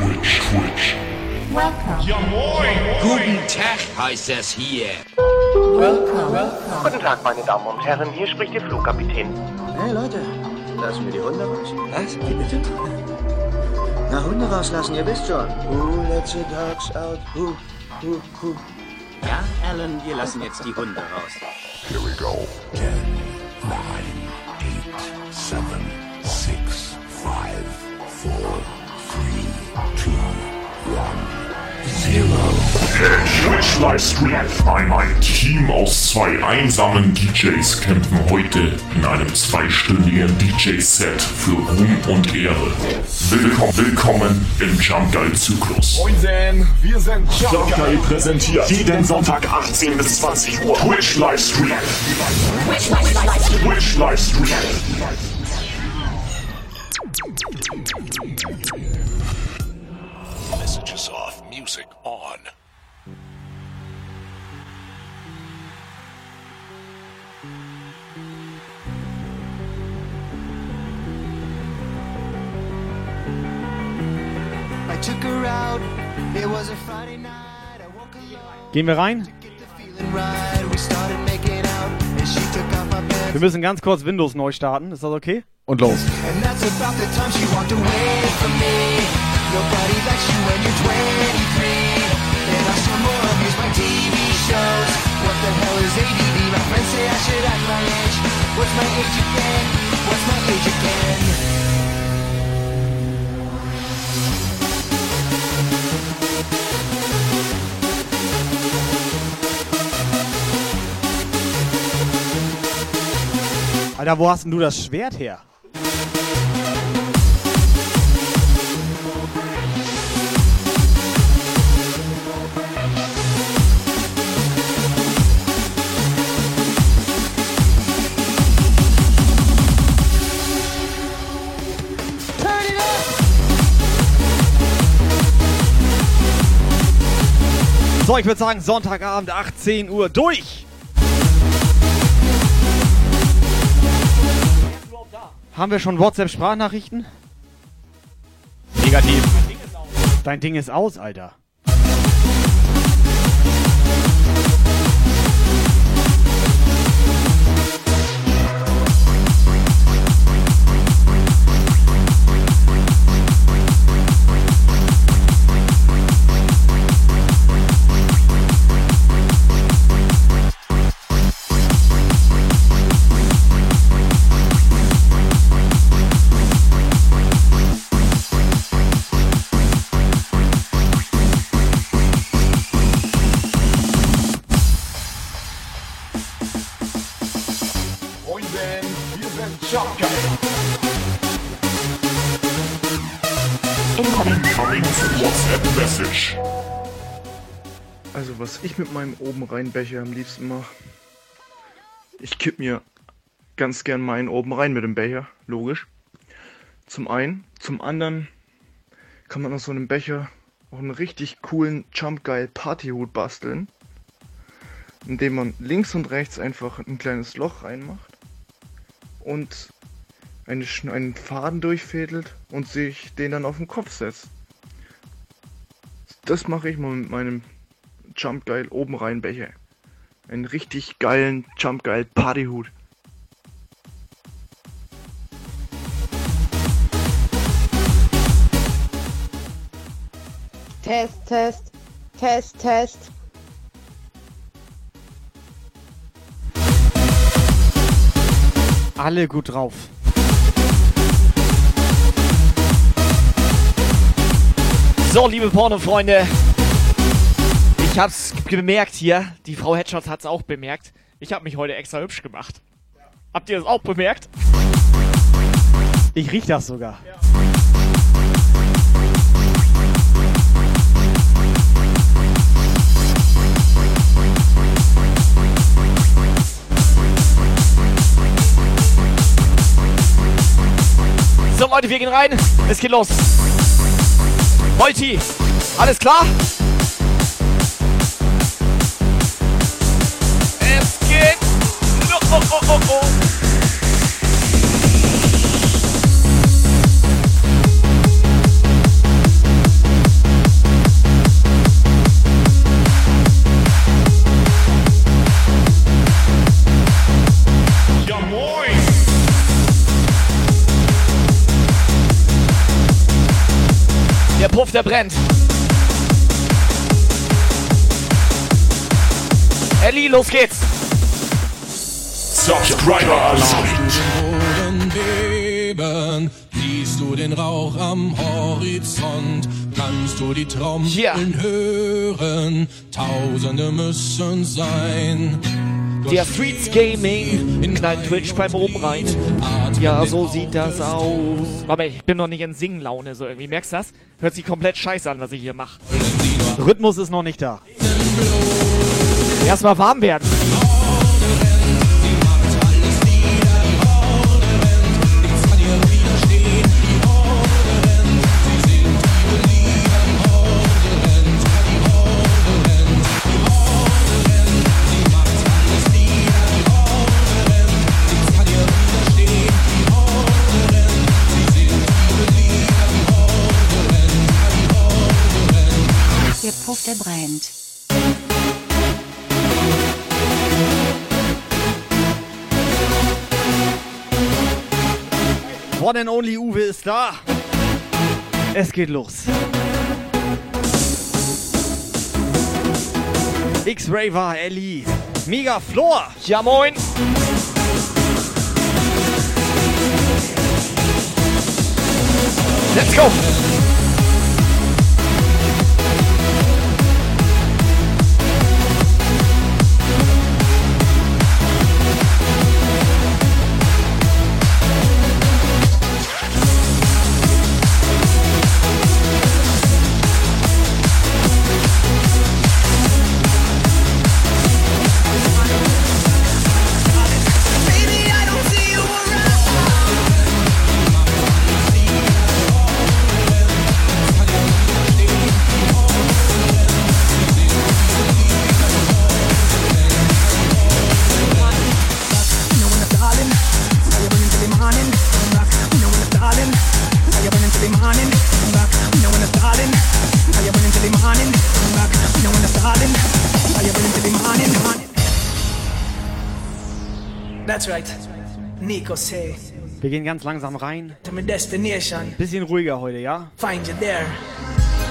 Twitch, Twitch. Welcome. Guten Tag heißt es hier. Welcome. Guten Tag, meine Damen und Herren, hier spricht Ihr Flugkapitän. Hey Leute, lassen wir die Hunde raus? Was? Wie bitte? Na, Hunde rauslassen, ihr wisst schon. Who lets the dogs out? Who, who, who? Ja, Alan, wir lassen jetzt die Hunde raus. Here we go. 10, 9, 1, 0. Twitch Livestream. Ein, ein Team aus zwei einsamen DJs kämpfen heute in einem zweistündigen DJ-Set für Ruhm und Ehre. Willkommen, willkommen im Jump Guide Zyklus. Moin, wir sind Jump Guide präsentiert jeden Sonntag 18 bis 20 Uhr. Twitch Livestream. Twitch Livestream. Messages took off my pants. Wir müssen ganz kurz Windows neu starten. Ist das okay? Und los. And that's about the time she walked away from me. Nobody likes you when you're 23. the hell is ADD? My friends say I should act my age. What's my age again? What's my age again? Alter, wo hast denn du das Schwert her? So, ich würde sagen, Sonntagabend, 18 Uhr, durch! Haben wir schon WhatsApp-Sprachnachrichten? Negativ. Dein Ding ist aus, Alter. WhatsApp Message. Also was ich mit meinem oben rein Becher am liebsten mache, ich kipp mir ganz gern meinen oben rein mit dem Becher, logisch. Zum einen, zum anderen kann man aus so einem Becher auch einen richtig coolen Jump Guy Partyhut basteln, indem man links und rechts einfach ein kleines Loch reinmacht und eine, einen Faden durchfädelt und sich den dann auf den Kopf setzt. Das mache ich mal mit meinem Jump Geil oben rein Becher. Einen richtig geilen Jump Geil Partyhut. Test, Test, Test, Test. Alle gut drauf. So, liebe Porno-Freunde, ich hab's bemerkt hier. Die Frau Headshots hat's auch bemerkt. Ich hab mich heute extra hübsch gemacht. Ja. Habt ihr das auch bemerkt? Ich riech das sogar. Ja. So Leute, wir gehen rein. Es geht los. Multi. Alles klar? Es geht. Oh, oh, oh, oh, Der Puff, der brennt. Ellie, los geht's. Subscriber Alarm! Boden beben, siehst du den Rauch am Horizont, kannst du die Trommeln hören, Tausende müssen sein. Der Streets Gaming knallt Twitch beim oben rein. Ja, so sieht das aus. Aber ich bin noch nicht in Singlaune so irgendwie. Merkst du das? Hört sich komplett scheiße an, was ich hier mache. Rhythmus ist noch nicht da. Erstmal warm werden. One and only Uwe ist da. Es geht los. X-Raver, Ellie, Mega Floor. Ja, moin. Let's go. Wir gehen ganz langsam rein. to my destination, Bisschen ruhiger heute, ja? find you there.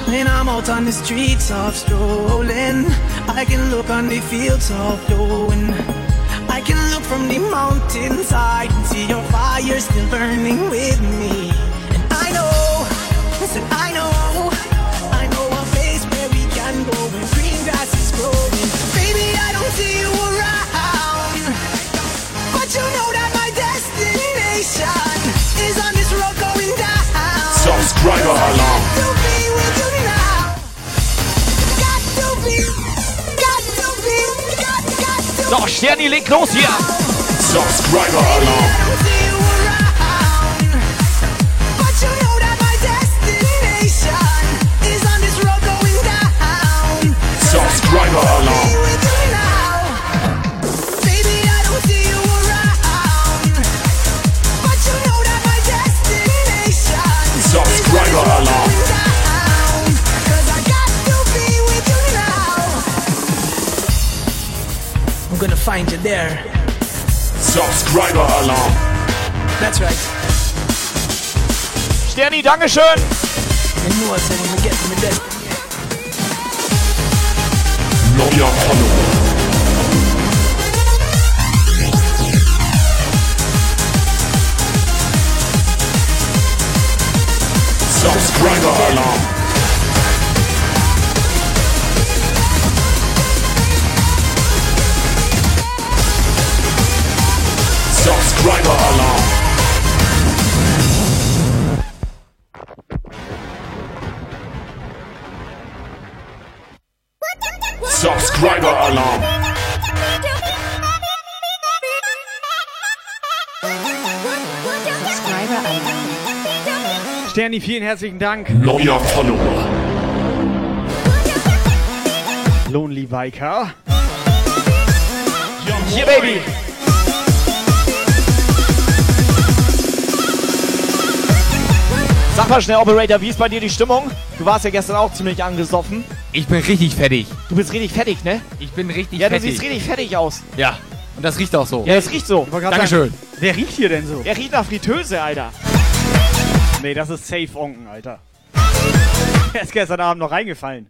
When I'm out on the streets of strolling, I can look on the fields of glowing. I can look from the mountainside and see your fire still burning with me. And I know, listen, I know, I know a place where we can go where green grass is growing. Baby, I don't see you around, got to So, Sterni, leg los hier. Subscriber Alarm! But you find you there. Subscriber Alarm! That's right. Sterni, Dankeschön. You know I said when we get to my destination. Neuer Follower! Subscriber Alarm! Subscriber Alarm! Subscriber Alarm! Subscriber Alarm. Sterni, vielen herzlichen Dank. Neuer Follower. Lonely Viker. Hier, Baby. Sag mal schnell, Operator, wie ist bei dir die Stimmung? Du warst ja gestern auch ziemlich angesoffen. Ich bin richtig fertig. Du bist richtig fertig, ne? Ich bin richtig Ja, fertig. du siehst richtig fertig aus. Ja. Und das riecht auch so. Ja, das riecht so. Dankeschön. Wer riecht hier denn so? Er riecht nach Fritteuse, Alter. Nee, das ist safe Onken, Alter. Er ist gestern Abend noch reingefallen.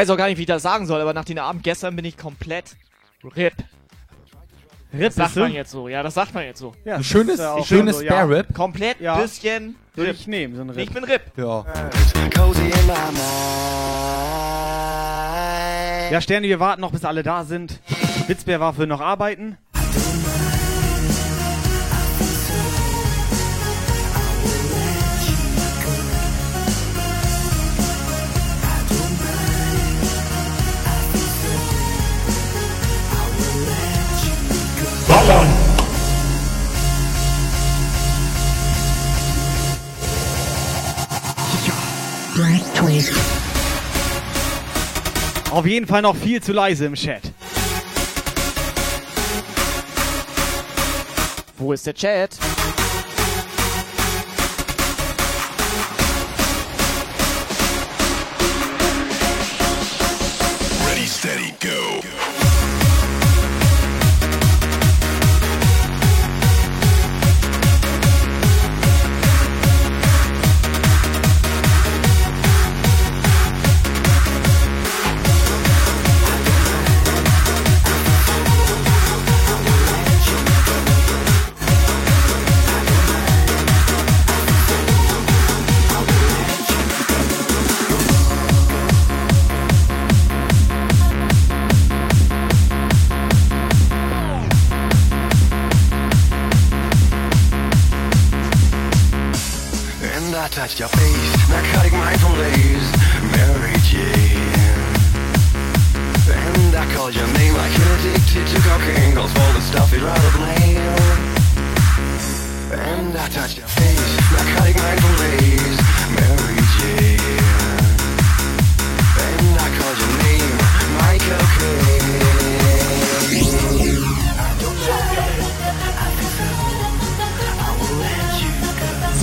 Weiß auch gar nicht, wie ich das sagen soll, aber nach dem Abend gestern bin ich komplett RIP. RIP Das sagt man jetzt so. Ja, das sagt man jetzt so. Ja, Ein schönes, ja schönes so. Spare Rip. Komplett Ja. bisschen Würde RIP. ich nehmen, so ein Rip. Ich bin RIP. Ja. Ja, Sterni, wir warten noch, bis alle da sind. Witzbär war für noch arbeiten. Twig. Auf jeden Fall noch viel zu leise im Chat. Wo ist der Chat?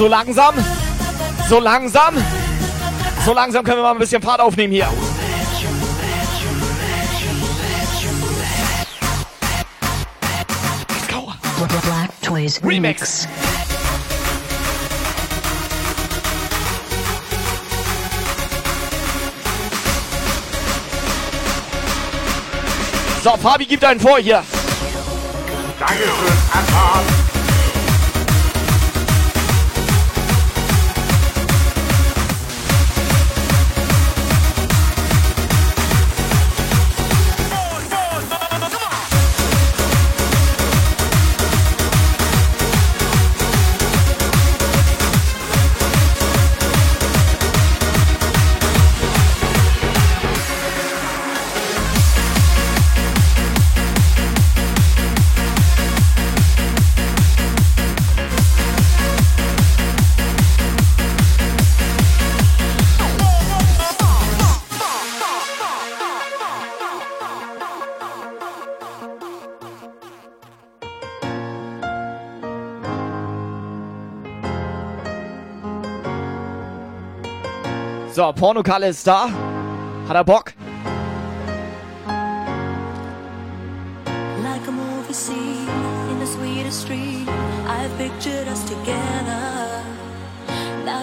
So langsam. So langsam. So langsam können wir mal ein bisschen Fahrt aufnehmen hier. Let's go. Black Toys Remix. Remix. So, Fabi gibt einen vor hier. Dankeschön, Anfahrt. Pornokalle ist da. Hat er Bock? Like a movie scene in the sweetest street, I've pictured us together.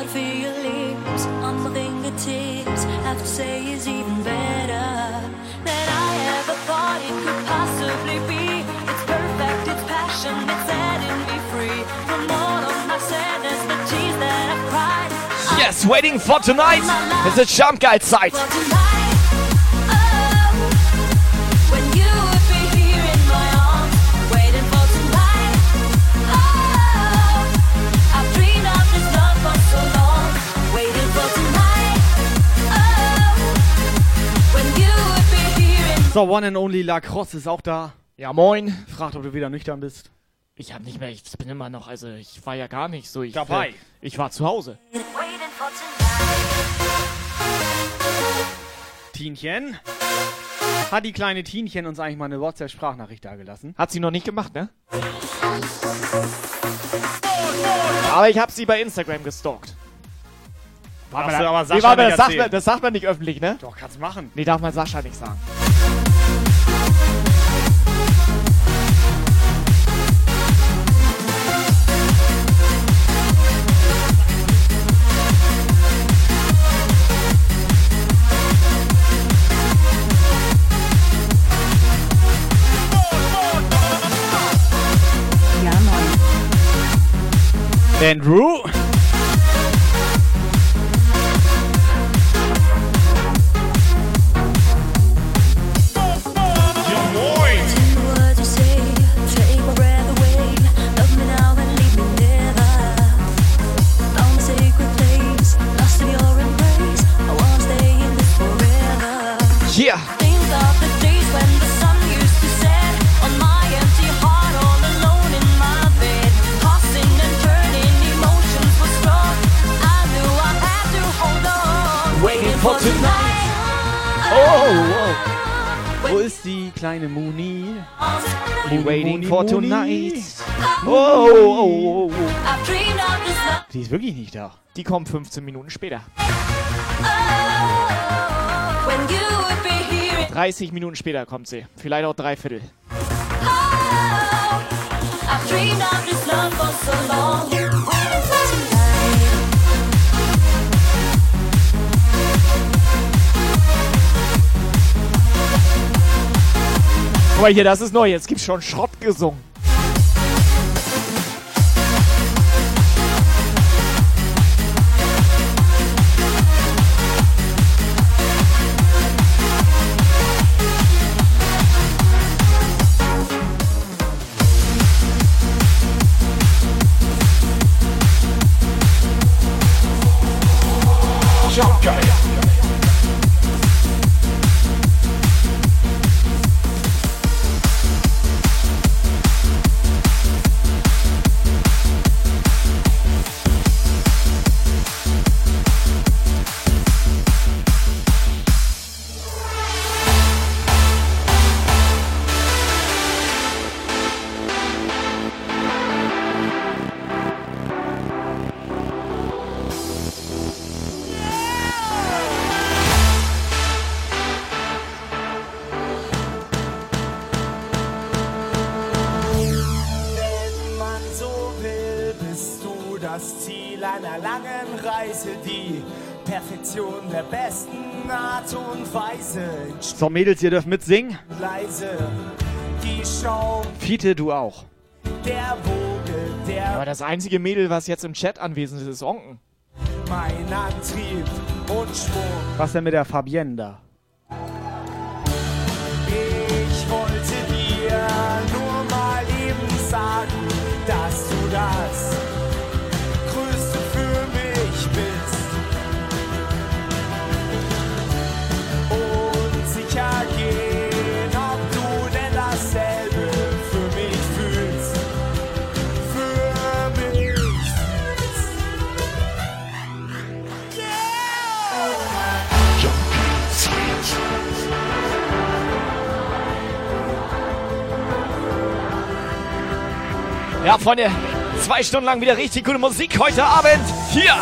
To feel your lips on my fingertips, have to say is even better than I ever thought it could possibly be. It's perfect, it's passion, it's setting me free from all of my sadness, Yes, waiting for tonight. Es ist. For tonight, oh, tonight. Oh, I've dreamed of this love for so long, waiting for tonight. Oh, So, One and Only Lacrosse ist auch da. Ja, moin. Fragt, ob du wieder nüchtern bist. Ich hab nicht mehr, ich bin immer noch, also ich war ja gar nicht so. Ich, Dabei. äh, Ich war zu Hause. Tienchen. Hat die kleine Tienchen uns eigentlich mal eine WhatsApp-Sprachnachricht dagelassen? Hat sie noch nicht gemacht, ne? Aber ich hab sie bei Instagram gestalkt. Darfst Warte du aber Sascha nee, warte, das, sagt man, das sagt man nicht öffentlich, ne? Doch, kannst machen. Nee, darf man Sascha nicht sagen. Andrew. Oh, oh. Wo ist die kleine Muni? Muni, Waiting Muni, for tonight. Oh, oh, oh, oh. This love. Die ist wirklich nicht da. Die kommt 15 Minuten später. When you would be here. 30 Minuten später kommt sie. Vielleicht auch dreiviertel. I've dreamed of this love for so long. Guck mal hier, das ist neu. Jetzt gibt's schon Schrott gesungen. Einer langen Reise, die Perfektion der besten Art und Weise. So, Mädels, ihr dürft mitsingen. Leise, die Show, Fiete, du auch. der Vogel, der Aber das einzige Mädel, was jetzt im Chat anwesend ist, ist Onken. mein Antrieb und Schwung. Was denn mit der Fabienne da? Ich wollte dir nur mal eben sagen, dass du das Ja, Freunde, zwei Stunden lang wieder richtig coole Musik heute Abend. Hier.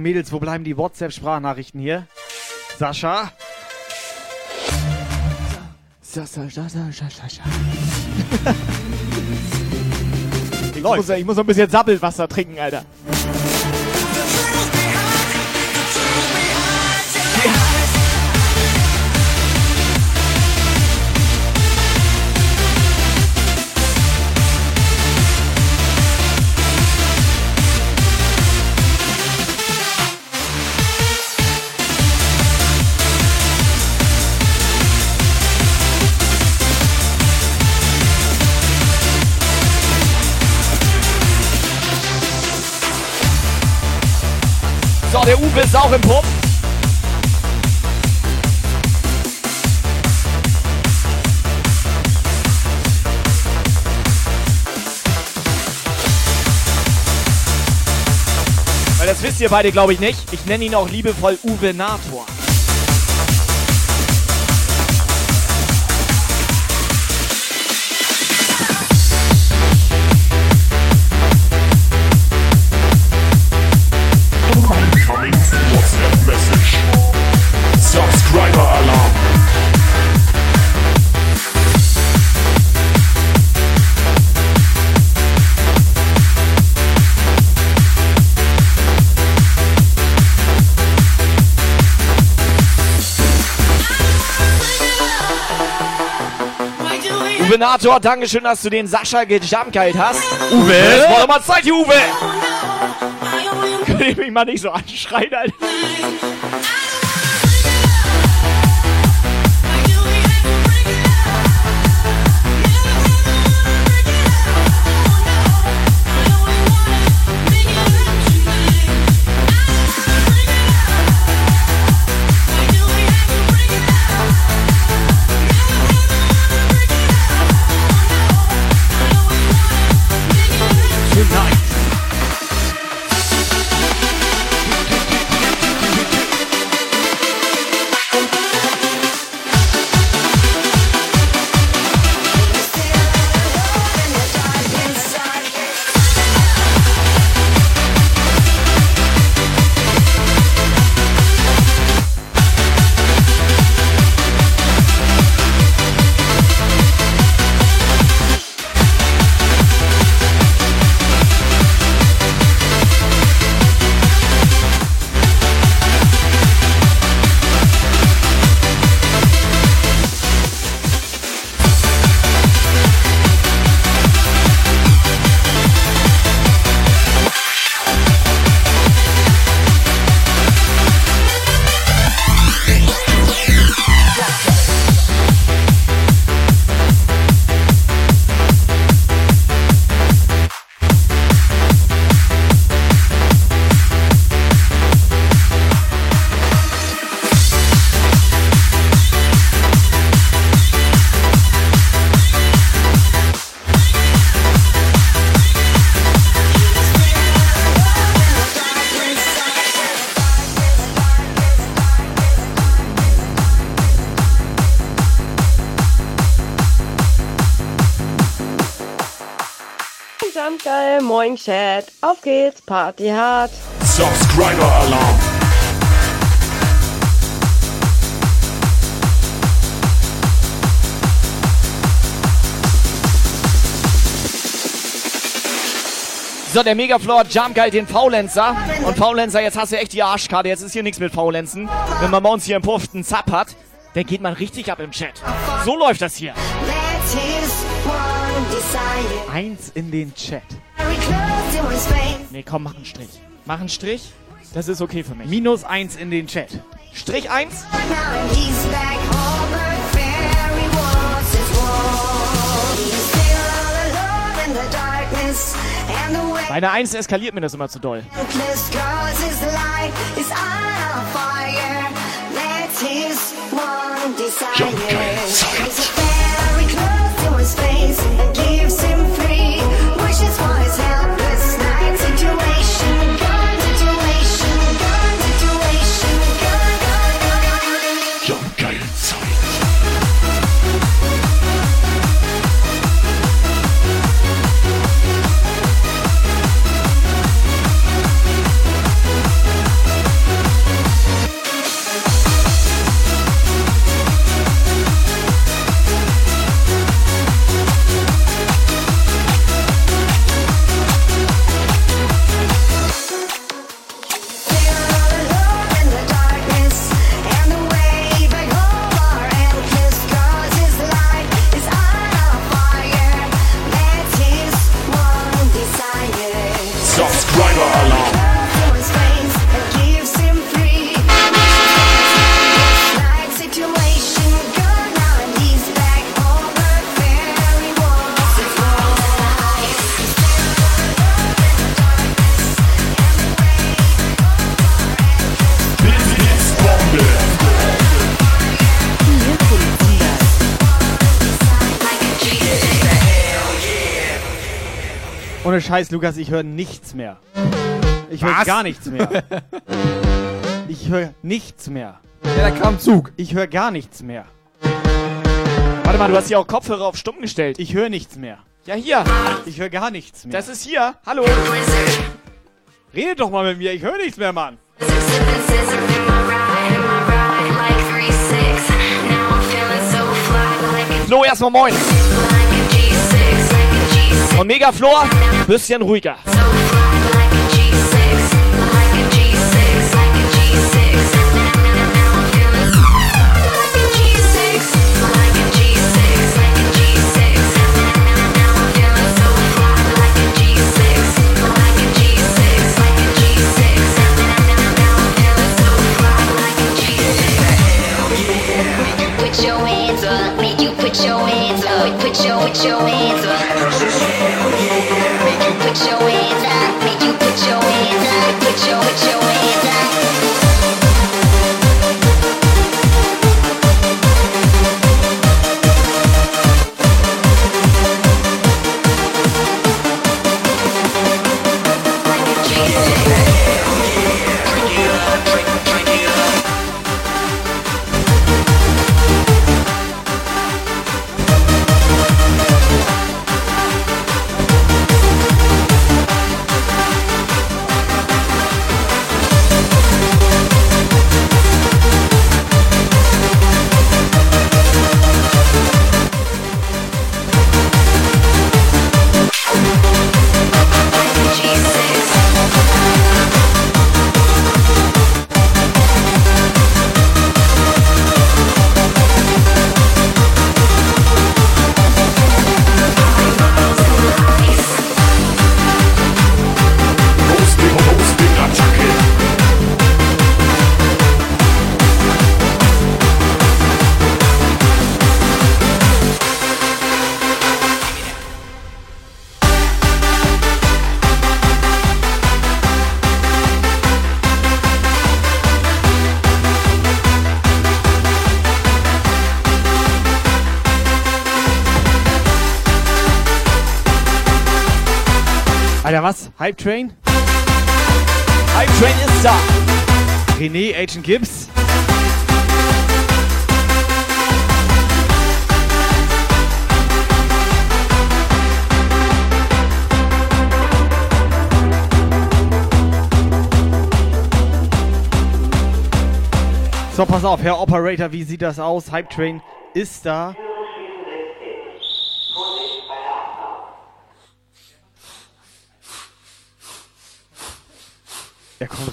Und Mädels, wo bleiben die WhatsApp-Sprachnachrichten hier? Sascha? Sascha, Sascha, Sascha, Sascha. Ich muss, ich muss noch ein bisschen Sabbelwasser trinken, Alter. Uwe ist auch im Pump. Weil das wisst ihr beide, glaube ich, nicht. Ich nenne ihn auch liebevoll Uwe Nator. Uwe Nator, Dankeschön, dass du den Sascha gejumpgeilt hast. Uwe? Es war doch mal Zeit, Uwe! Könnt ihr mich mal nicht so anschreien, Alter? Chat. Auf geht's, Party hart. Subscriber alarm. So, der Megafloor Jump Guide den Faulenzer. Und Faulenzer, jetzt hast du echt die Arschkarte. Jetzt ist hier nichts mit Faulenzen. Wenn man bei uns hier im Puff einen Zap hat, dann geht man richtig ab im Chat. So läuft das hier. Eins in den Chat. Nee, komm, mach einen Strich. Mach einen Strich. Das ist okay für mich. Minus eins in den Chat. Strich eins. Bei einer 1 eskaliert mir das immer zu doll. Jump, jump, Ohne Scheiß, Lukas, ich höre nichts mehr. Ich höre gar nichts mehr. Ich höre nichts mehr. Ja, da kam Zug. Ich höre gar nichts mehr. Warte mal, du hast hier auch Kopfhörer auf stumm gestellt. Ich höre nichts mehr. Ja, hier. Ich höre gar nichts mehr. Das ist hier. Hallo. Redet doch mal mit mir, ich höre nichts mehr, Mann. Flo, erstmal moin. Und Mega Flor, bisschen ruhiger. Put your hands up, make you put your hands up, put your put your hands up. Put your hands Hype Train? Hype Train ist da. René, Agent Gibbs? So, pass auf, Herr Operator, wie sieht das aus? Hype Train ist da.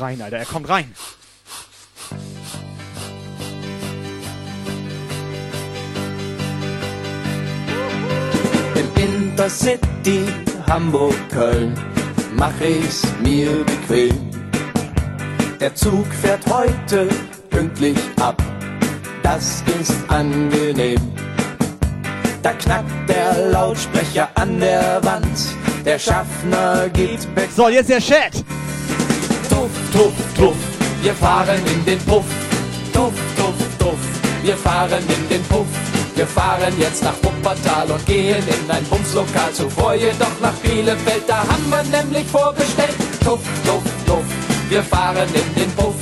Rein, Alter, er kommt rein. Im Intercity Hamburg-Köln mach ich's mir bequem. Der Zug fährt heute pünktlich ab, das ist angenehm. Da knackt der Lautsprecher an der Wand, der Schaffner geht weg. So, jetzt der Chat. Tuff, tuff, tuff, wir fahren in den Puff. Tuff, tuff, tuff, wir fahren in den Puff. Wir fahren jetzt nach Wuppertal und gehen in ein Bumslokal. Zuvor jedoch nach Bielefeld, da haben wir nämlich vorgestellt. Tuff, tuff, tuff, wir fahren in den Puff.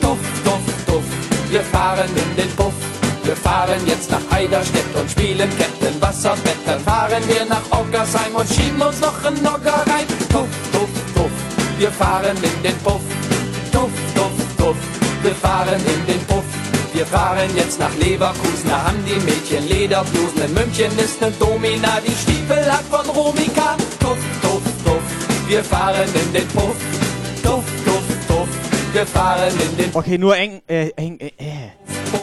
Tuff, tuff, tuff, wir fahren in den Puff. Wir fahren jetzt nach Eiderstedt und spielen Captain Wasserbett. Dann fahren wir nach Ockersheim und schieben uns noch einen Nogger rein. Tuff, tuff, tuff, wir fahren in den Puff. Tuff, tuff, tuff, wir fahren in den Puff. Wir fahren jetzt nach Leverkusen, da haben die Mädchen Lederblusen. In München ist ne Domina, die Stiefel hat von Romika. Tuff, tuff, tuff, wir fahren in den Puff. Tuff, tuff, tuff, wir fahren in den Okay, nur eng, äh, eng, äh,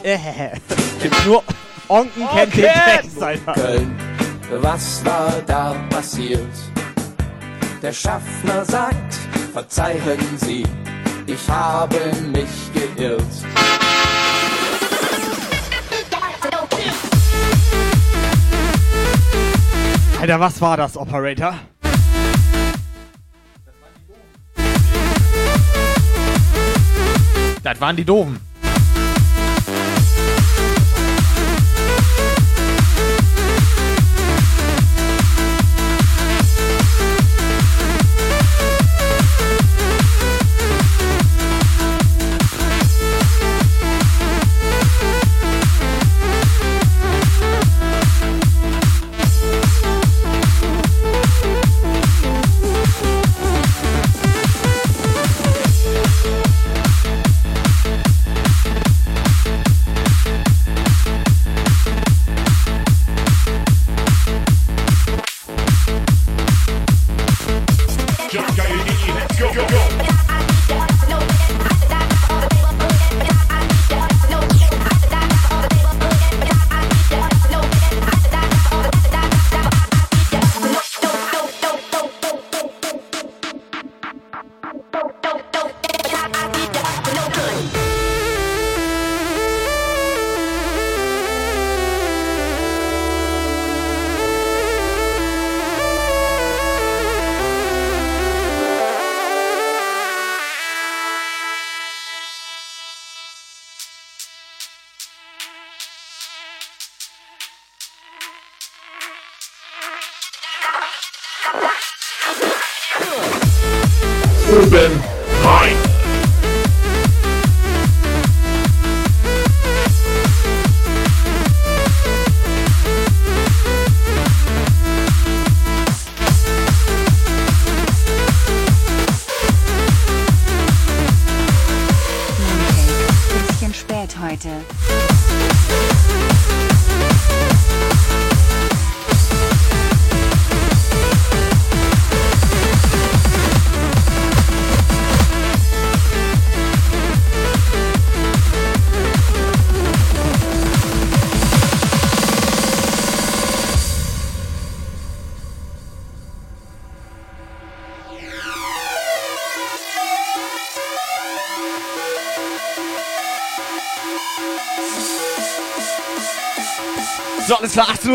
äh, äh. Nur Onken kennt den Text, Alter. Köln, was war da passiert? Der Schaffner sagt, verzeihen Sie, ich habe mich geirrt. Alter, was war das, Operator? Das waren die Doofen.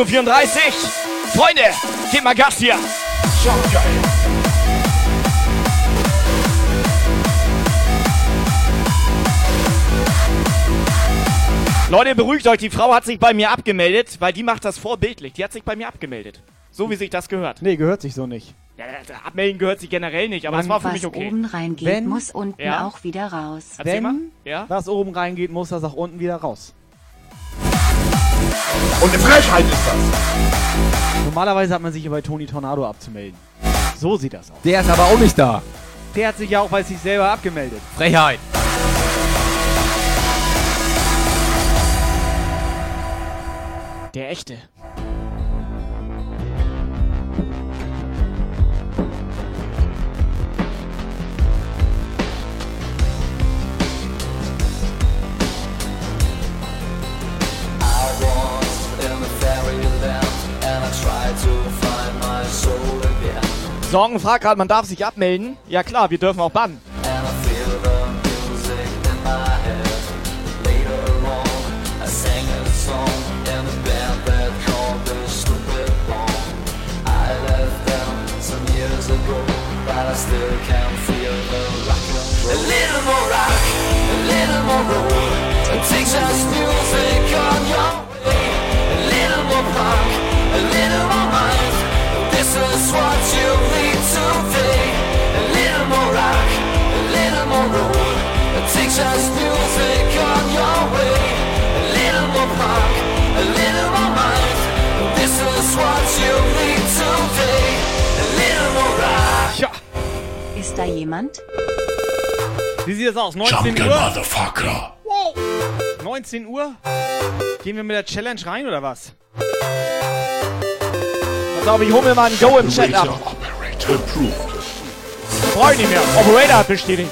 18.34 Uhr. Freunde, gebt mal Gas hier. Leute, beruhigt euch, die Frau hat sich bei mir abgemeldet, weil die macht das vorbildlich. Die hat sich bei mir abgemeldet. So wie sich das gehört. Nee, gehört sich so nicht. Ja, abmelden gehört sich generell nicht, aber das war für Was mich okay. oben reingeht, Wenn- muss unten Ja. auch wieder raus. Erzähl mal. Wenn Ja? was oben reingeht, muss das auch unten wieder raus. Und eine Frechheit ist das. Normalerweise hat man sich hier bei Toni Tornado abzumelden. So sieht das aus. Der ist aber auch nicht da. Der hat sich ja auch bei sich selber abgemeldet. Frechheit. Der echte. Sorgen fragt gerade, man darf sich abmelden. Ja klar, wir dürfen auch bannen. But I still can feel the rock. A little more rock, a little more roll. Texas music on your way. A little more punk, a little more mind. This is what Texas music on your way. A little more punk, a little more mind. This is what you need today. A little more rock. Tja. Ist da jemand? Wie sieht das aus? 19 Jumpkin' Uhr? Motherfucker. 19 Uhr? Gehen wir mit der Challenge rein oder was? Pass auf, ich hole mir mal ein Go im Chat ab. Operator approved. Brauche ich nicht mehr. Operator hat bestätigt.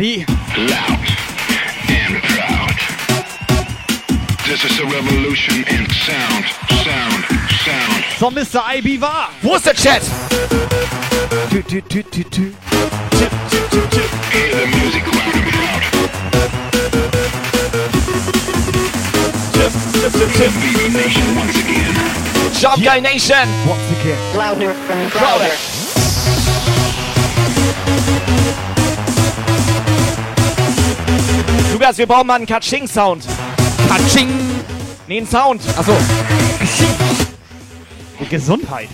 Ready. Loud and proud. This is a revolution in sound, sound, sound. So, Mr. IB war. Wo ist der Chat? Tü, tü, tü, tü, tü. Hear the music loud and proud. Tim. Jump Guy Nation. Once again. Louder and Crowder. Lukas, wir brauchen mal einen Katsching-Sound. Katsching. Nee, einen Sound. Achso. Gesundheit.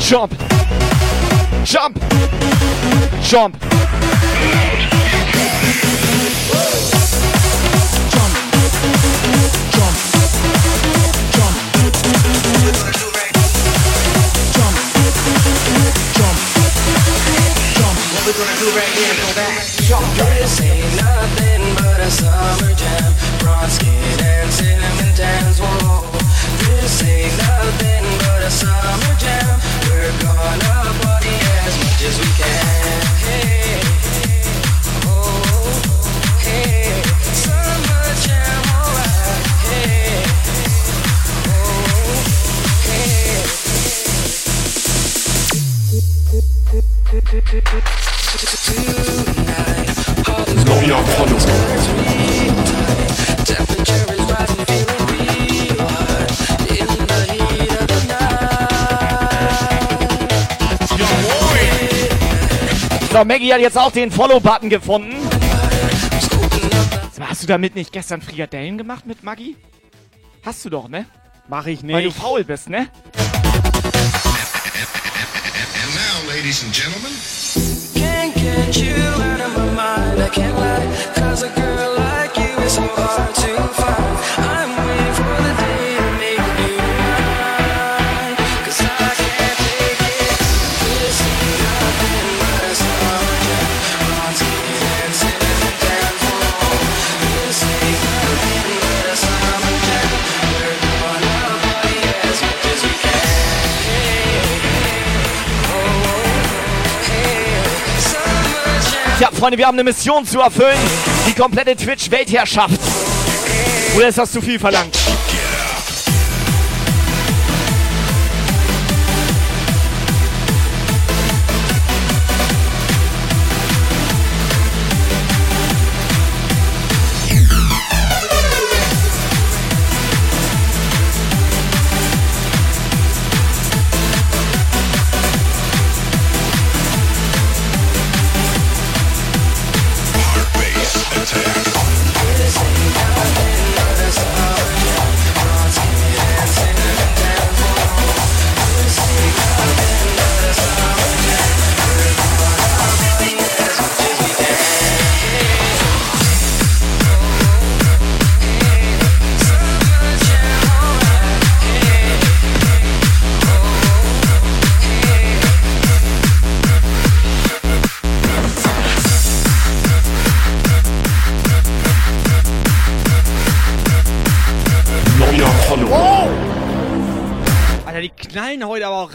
Jump. Jump. Jump, jump, jump, jump. This ain't nothing but a summer jam. Bronze skin and cinnamon tans. Whoa. This ain't nothing but a summer jam. We're gonna party as much as we can. Hey. Oh. Hey. Summer jam. Alright. Hey. Oh. Hey. So, Maggie hat jetzt auch den Follow-Button gefunden. Hast du damit nicht gestern Frikadellen gemacht mit Maggie? Hast du doch, ne? Mach ich Weil du nicht. faul bist, ne? And now, ladies and gentlemen, Can't get you out of my mind, I can't lie. Cause a girl like you is so hard to find. I'm waiting for the day Ja, Freunde, wir haben eine Mission zu erfüllen. Die komplette Twitch-Weltherrschaft. Oder ist das zu viel verlangt?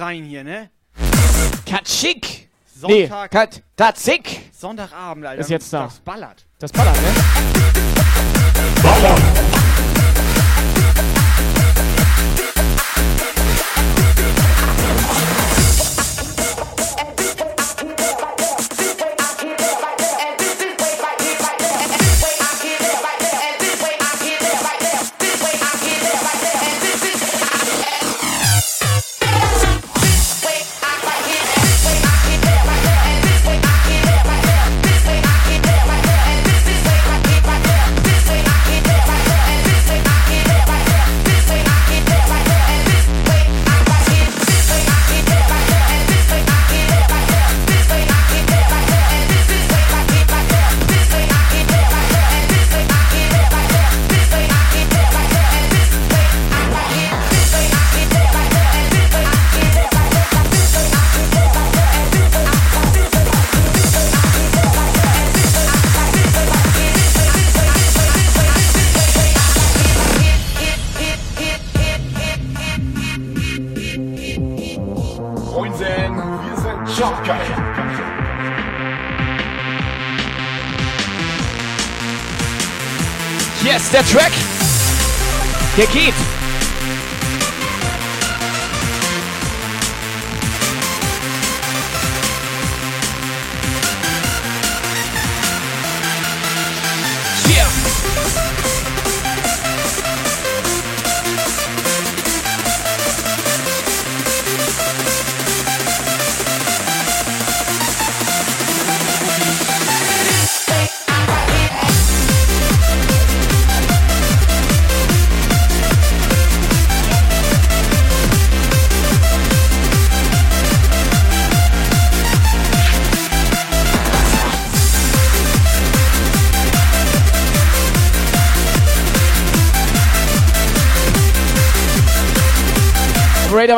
sein hier, ne? Katschik! Sonntag. Nee, Katschik! Sonntagabend, Alter. Ist jetzt da. Das ballert. Das ballert, ne? Ballern!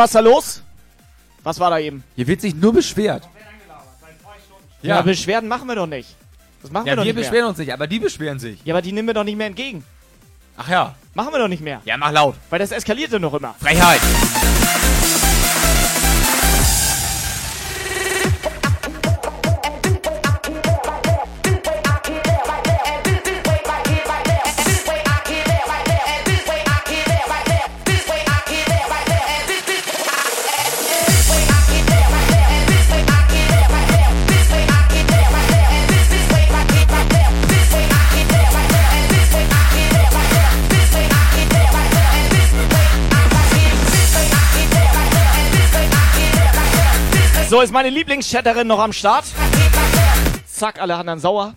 Was ist da los? Was war da eben? Hier wird sich nur beschwert. Ja, Ja. Beschwerden machen wir doch nicht. Das machen Ja, wir doch wir nicht beschweren mehr. uns nicht, aber die beschweren sich. Ja, aber die nehmen wir doch nicht mehr entgegen. Ach ja. Machen wir doch nicht mehr. Ja, mach laut. Weil das eskaliert dann noch immer. Frechheit. Ist meine Lieblingschatterin noch am Start. Zack, alle anderen sauer.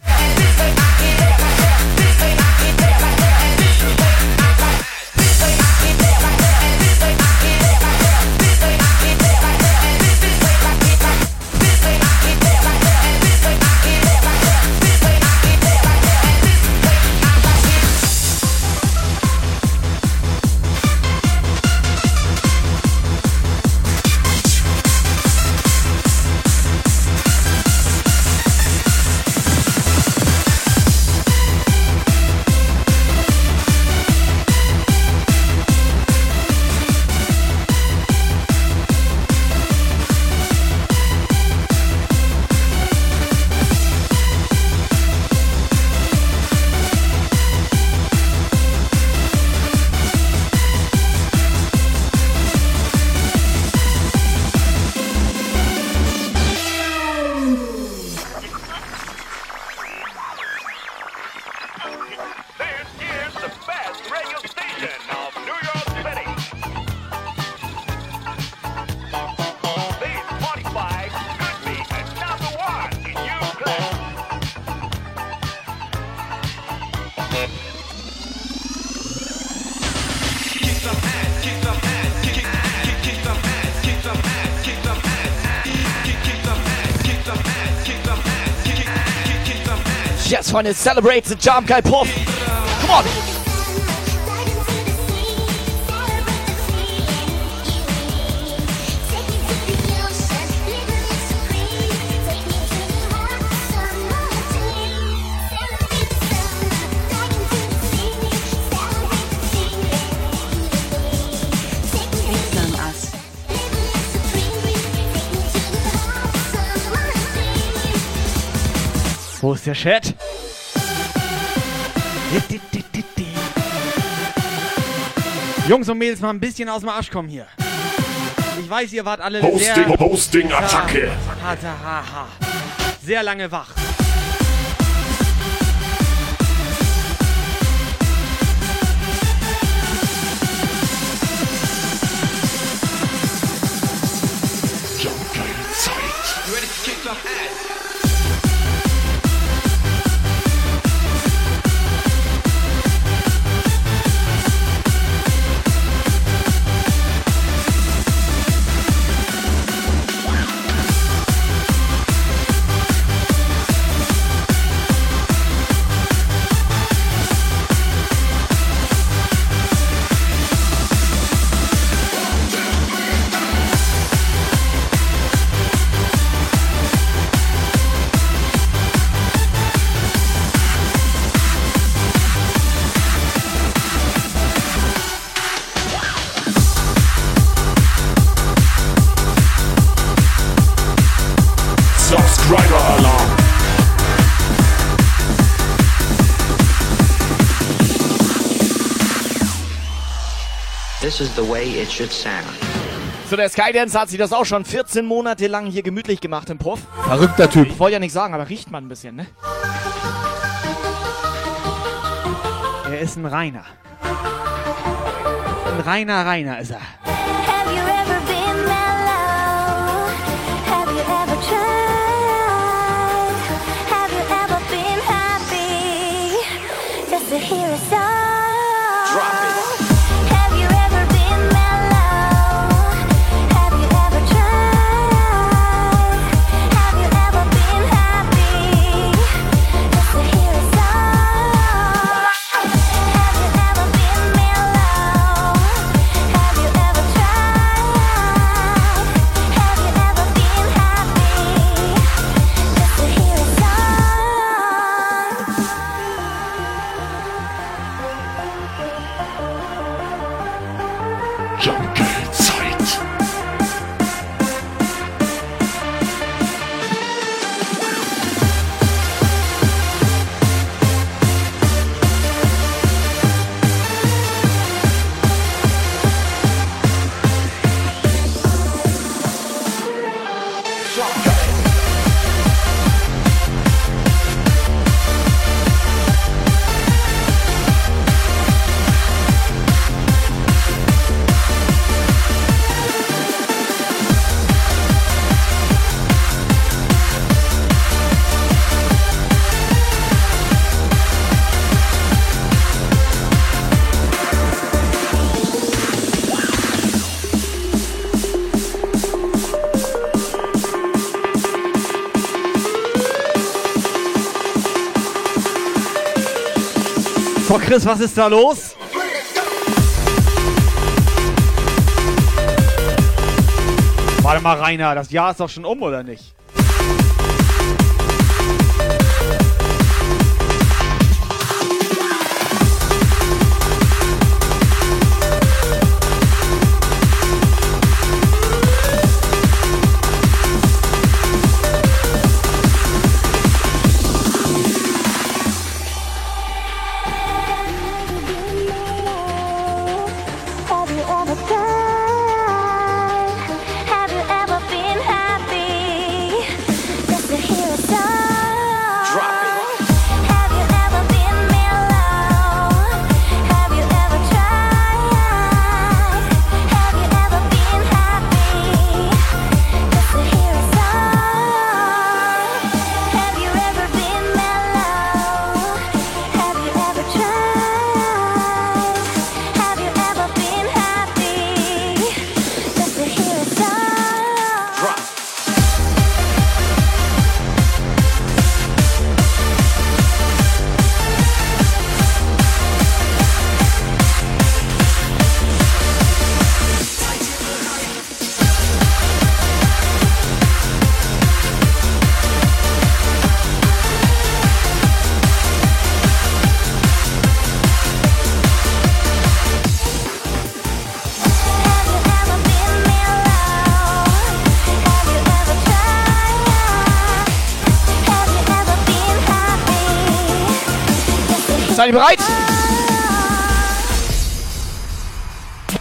Yes, Freunde, celebrate the Jump Guy Puff. Wo ist der Chat? Jungs und Mädels, mal ein bisschen aus dem Arsch kommen hier. Ich weiß, ihr wart alle Hosting, sehr... Hosting, Attacke. Sehr lange wach. This is the way it should sound. So, der Skydance hat sich das auch schon 14 Monate lang hier gemütlich gemacht im Puff. Verrückter Typ. Ich wollte ja nicht sagen, aber riecht man ein bisschen, ne? Er ist ein Reiner. Ein reiner Reiner ist er. Chris, was ist da los? Warte mal, Rainer, das Jahr ist doch schon um, oder nicht? Seid ihr bereit?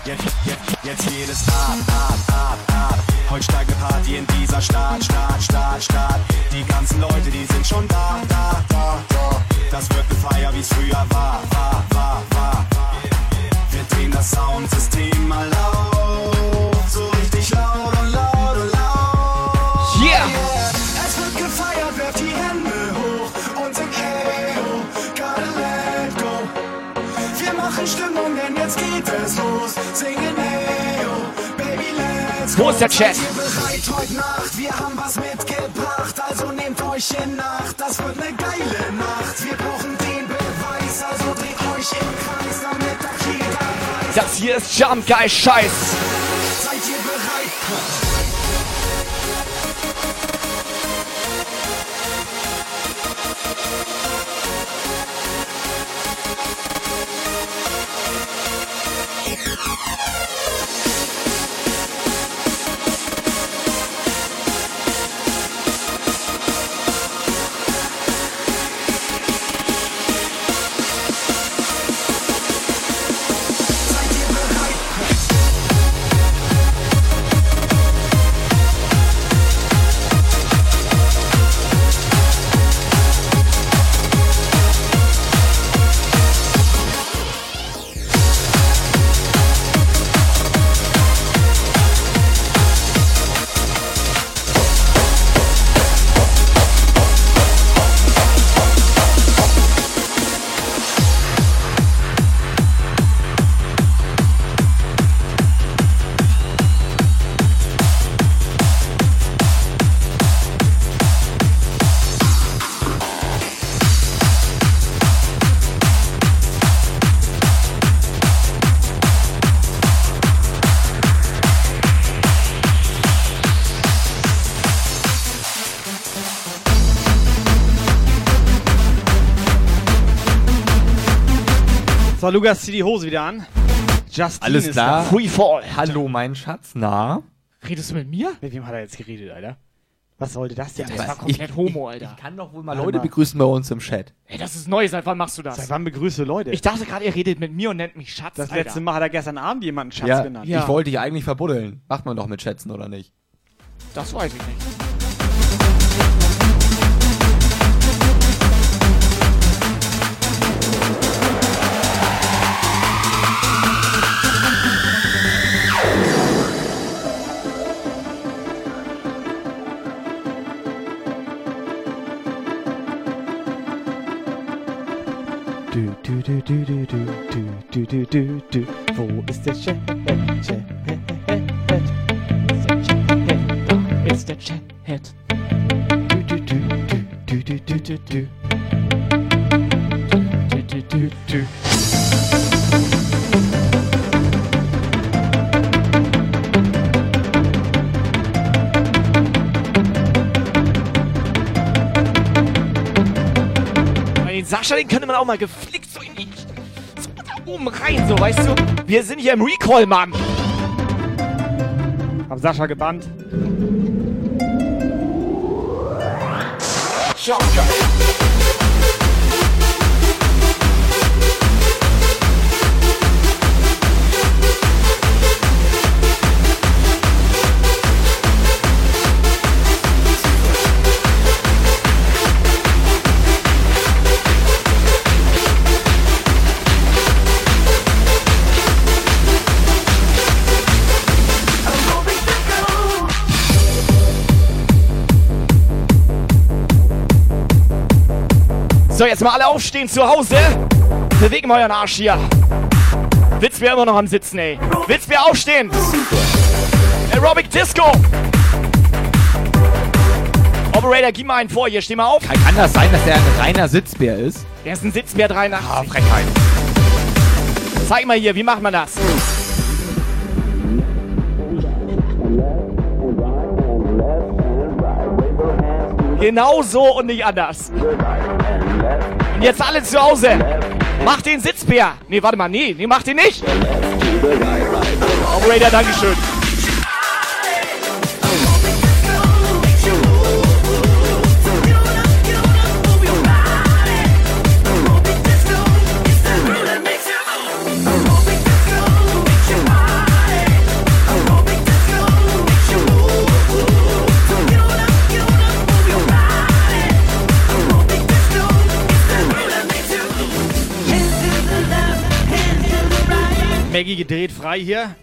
Jetzt, jetzt, jetzt geht es ab, ab, ab, ab. Heute steigt eine Party in dieser Stadt, Stadt, Stadt, Stadt. Die ganzen Leute, die sind schon da, da, da, da. Das wird eine Feier, wie es früher war, der Chat? Wir haben was mitgebracht, also nehmt euch in Nacht. Das wird eine geile Nacht. Wir brauchen den Beweis, also dreht euch im Kreis, damit auch jeder weiß. Das hier ist Jump Guy Scheiß. So, Lukas, zieh die Hose wieder an. Justin Alles ist klar. da. Free Fall. Hallo, mein Schatz. Na? Redest du mit mir? Mit wem hat er jetzt geredet, Alter? Was sollte das denn? Das sein? war komplett homo, Alter. Ich kann doch wohl mal Warte Leute mal. begrüßen bei uns im Chat. Ey, das ist neu. Seit wann machst du das? Seit wann begrüße Leute? Ich dachte gerade, ihr redet mit mir und nennt mich Schatz. das Alter. letzte Mal hat er gestern Abend jemanden Schatz ja, genannt. Ja. ich wollte dich eigentlich verbuddeln. Macht man doch mit Schätzen, oder nicht? Das weiß ich nicht. Du, du, du, du, du, du, du, du. Wo ist der Chat? Chat, It's the chat head. Du, du, du, du, du, du, du, du. Du, du, du, du. Sascha, den könnte man auch mal die. Oben rein, so, weißt du? Wir sind hier im Recall, Mann. Hab Sascha gebannt. So, jetzt mal alle aufstehen zu Hause. Bewegen wir euren Arsch hier. Witzbär immer noch am Sitzen, ey. Witzbär aufstehen. Aerobic Disco. Operator, gib mal einen vor hier. Steh mal auf. Kann, kann das sein, dass der ein reiner Sitzbär ist? Der ist ein Sitzbär 83. Ah, Frechheit. Zeig mal hier, wie macht man das? Genau so und nicht anders. Und jetzt alle zu Hause. Mach den Sitzbär. Nee, warte mal, nee, nee, mach den nicht. Operator, Dankeschön. Gedreht frei hier.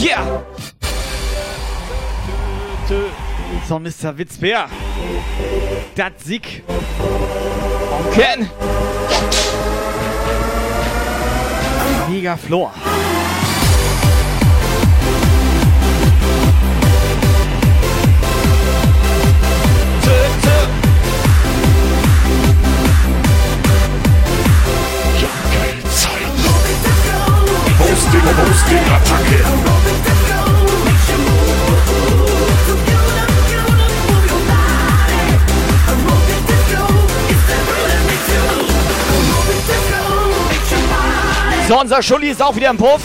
Yeah! So, Mr. Witzbär. Das Sieg. Ken! Mega Floor. Hosting, Hosting, Attacke. So, unser Schulli ist auch wieder im Puff.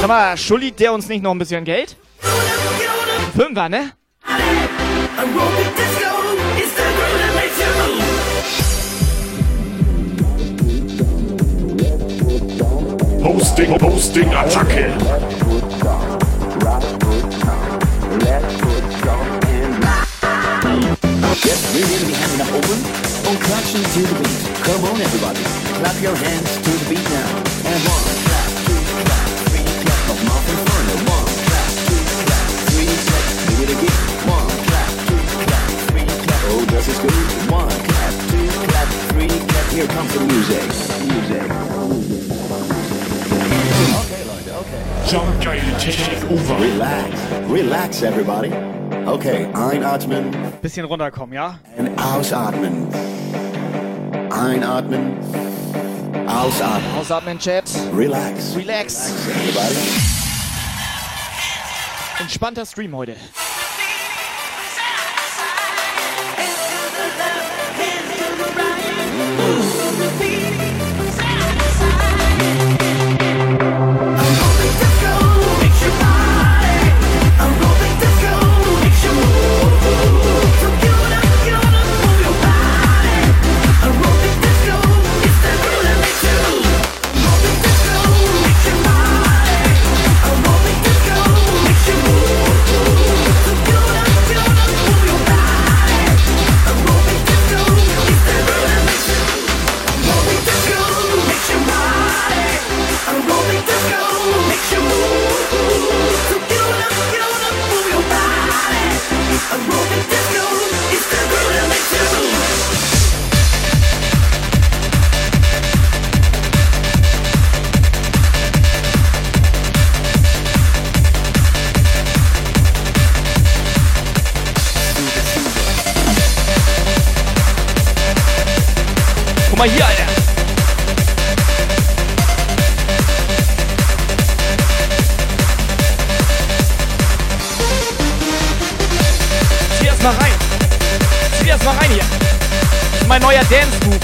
Sag mal, Schulli, der uns nicht noch ein bisschen Geld? Fünfer, ne? Hosting, Hosting, Attacke. Yes, we're here to be handing up open und klatschen beat. Come on, everybody. Clap your hands to the beat now. And one, clap, two, clap, three, clap. Of Mouth Inferno. One, clap, two, clap, three, clap. Do it again. One, clap, two, clap, three, clap. Oh, this is good. One, clap, two, clap, three, clap. Here comes the music. Music. Okay, Leute, okay. Jump Geil Take Over. Relax. Relax, everybody. Okay, einatmen Bisschen runterkommen, ja? und ausatmen. Einatmen, ausatmen. Ausatmen, Chat. Relax. Relax. Everybody. Entspannter Stream heute.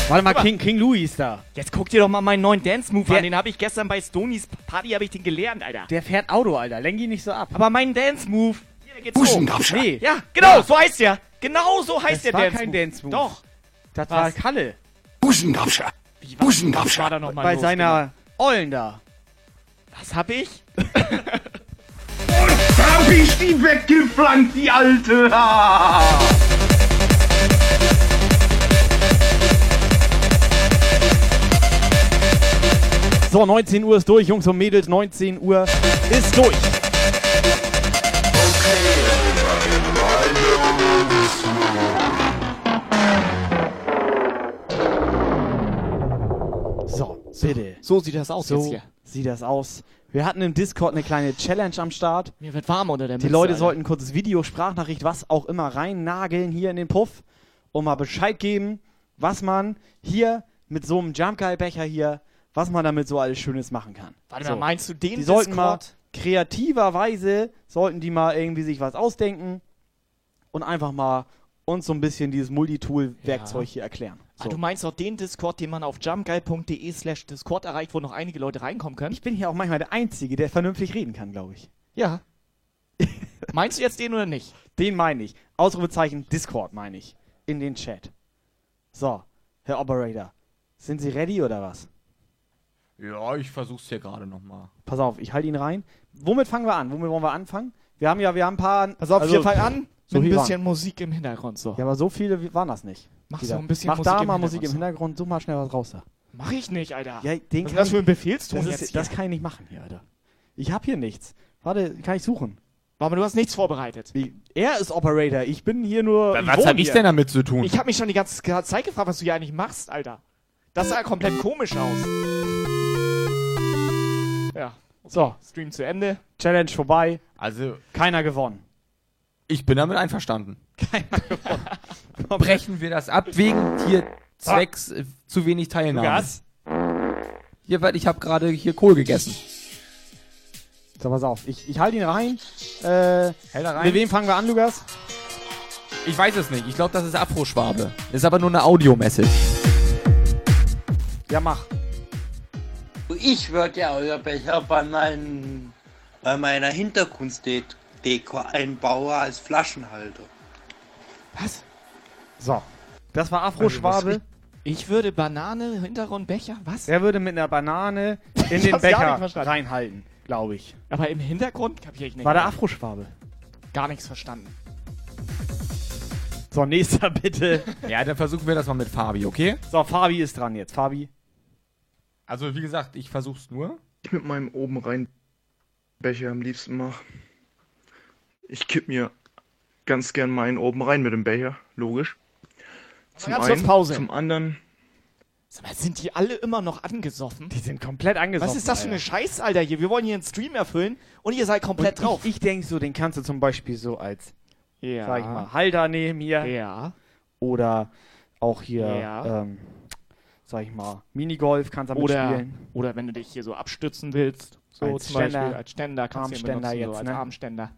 Warte mal, King, King Louis ist da. Jetzt guck dir doch mal meinen neuen Dance-Move an. Den habe ich gestern bei Stonys Party habe ich den gelernt, Alter. Der fährt Auto, Alter. Lenk ihn nicht so ab. Aber mein Dance-Move, hier, der geht so. Buschengabscher. Nee. Ja, genau, Ja. so heißt der. Genau so heißt Das der war Dance-Move. kein Dance-Move. Doch. Das war Was? Kalle. Buschengabscher. Buschengabscher. war da noch mal Bei los, seiner Ollen da. Was hab ich? Da hab ich die weggepflanzt, die alte. So, 19 Uhr ist durch, Jungs und Mädels. 19 Uhr ist durch. So, bitte. So sieht das aus So jetzt hier. sieht das aus. Wir hatten im Discord eine kleine Challenge am Start. Mir wird warm unter der Die Mütze, Leute Alter. sollten ein kurzes Video, Sprachnachricht, was auch immer rein nageln hier in den Puff und mal Bescheid geben, was man hier mit so einem Jump Guy Becher hier, was man damit so alles Schönes machen kann. Warte so. mal, meinst du den Die sollten mal Discord? kreativerweise, sollten die mal irgendwie sich was ausdenken und einfach mal uns so ein bisschen dieses Multitool-Werkzeug hier erklären. Ah, So. du meinst auch den Discord, den man auf jumpguy.de slash Discord erreicht, wo noch einige Leute reinkommen können? ich bin hier auch manchmal der Einzige, der vernünftig reden kann, glaube ich. Ja. meinst du jetzt den oder nicht? Den meine ich. Ausrufezeichen Discord meine ich. In den Chat. So, Herr Operator. Sind Sie ready oder was? Ja, ich versuch's hier gerade nochmal. Pass auf, ich halte ihn rein. Womit fangen wir an? Womit wollen wir anfangen? Wir haben ja, wir haben ein paar. Pass auf, also, wir fangen an so mit ein bisschen Musik im Hintergrund. So. Ja, aber so viele waren das nicht. Mach so da- ein bisschen Mach Musik da im mal Musik im Hintergrund, Hintergrund, such mal schnell was raus da. Mach ich nicht, Alter. Ja, den Was ist das für ein Befehlston das, jetzt ist, hier? das kann ich nicht machen hier, Alter. Ich hab hier nichts. Warte, kann ich suchen? Aber du hast nichts vorbereitet. Wie, er ist Operator, ich bin hier nur. Was wohne hab ich denn damit zu tun? Ich habe mich schon die ganze Zeit gefragt, was du hier eigentlich machst, Alter. Das sah komplett komisch aus. So, Stream zu Ende. Challenge vorbei. Also, Keiner gewonnen. ich bin damit einverstanden. Brechen wir das ab wegen hier zwecks äh, zu wenig Teilnahme. Lukas? Hier, weil ich habe gerade hier Kohl gegessen. So, pass auf. Ich, ich halte ihn rein. Äh, Hält er rein? Mit wem fangen wir an, Lukas? Ich weiß es nicht. Ich glaube, das ist Afro-Schwabe. Ist aber nur eine Audio-Message. Ja, mach. Ich würde ja euer Becher bei, meinen, bei meiner Hintergrunddeko einbauen als Flaschenhalter. Was? So. Das war Afro-Schwabe. Ich würde Banane, Hintergrund, Becher, was? Er würde mit einer Banane in den Becher reinhalten, glaube ich. Aber im Hintergrund kapiere ich nicht. War der Afro-Schwabe. Gar nichts verstanden. So, nächster bitte. Ja, dann versuchen wir das mal mit Fabi, okay? So, Fabi ist dran jetzt. Fabi. Also, wie gesagt, ich versuch's nur. Ich mit meinem oben rein Becher am liebsten mache. Ich kipp mir ganz gern meinen oben rein mit dem Becher, logisch. Zum ganz einen, Pause. zum anderen. Sag mal, sind die alle immer noch angesoffen? Die sind komplett angesoffen. Was ist das für eine Alter. Scheiße, Alter, hier? Wir wollen hier einen Stream erfüllen und ihr seid komplett Und drauf. Ich, ich denke so, den kannst du zum Beispiel so als Ja. sag ich mal, Halter nehmen hier. Ja. Oder auch hier, Ja. ähm, sag ich mal, Minigolf kannst du damit Oder, spielen. oder wenn du dich hier so abstützen willst, so Als zum Beispiel Ständer. als Ständer kannst du Armständer benutzen, jetzt, so als ne? Armständer.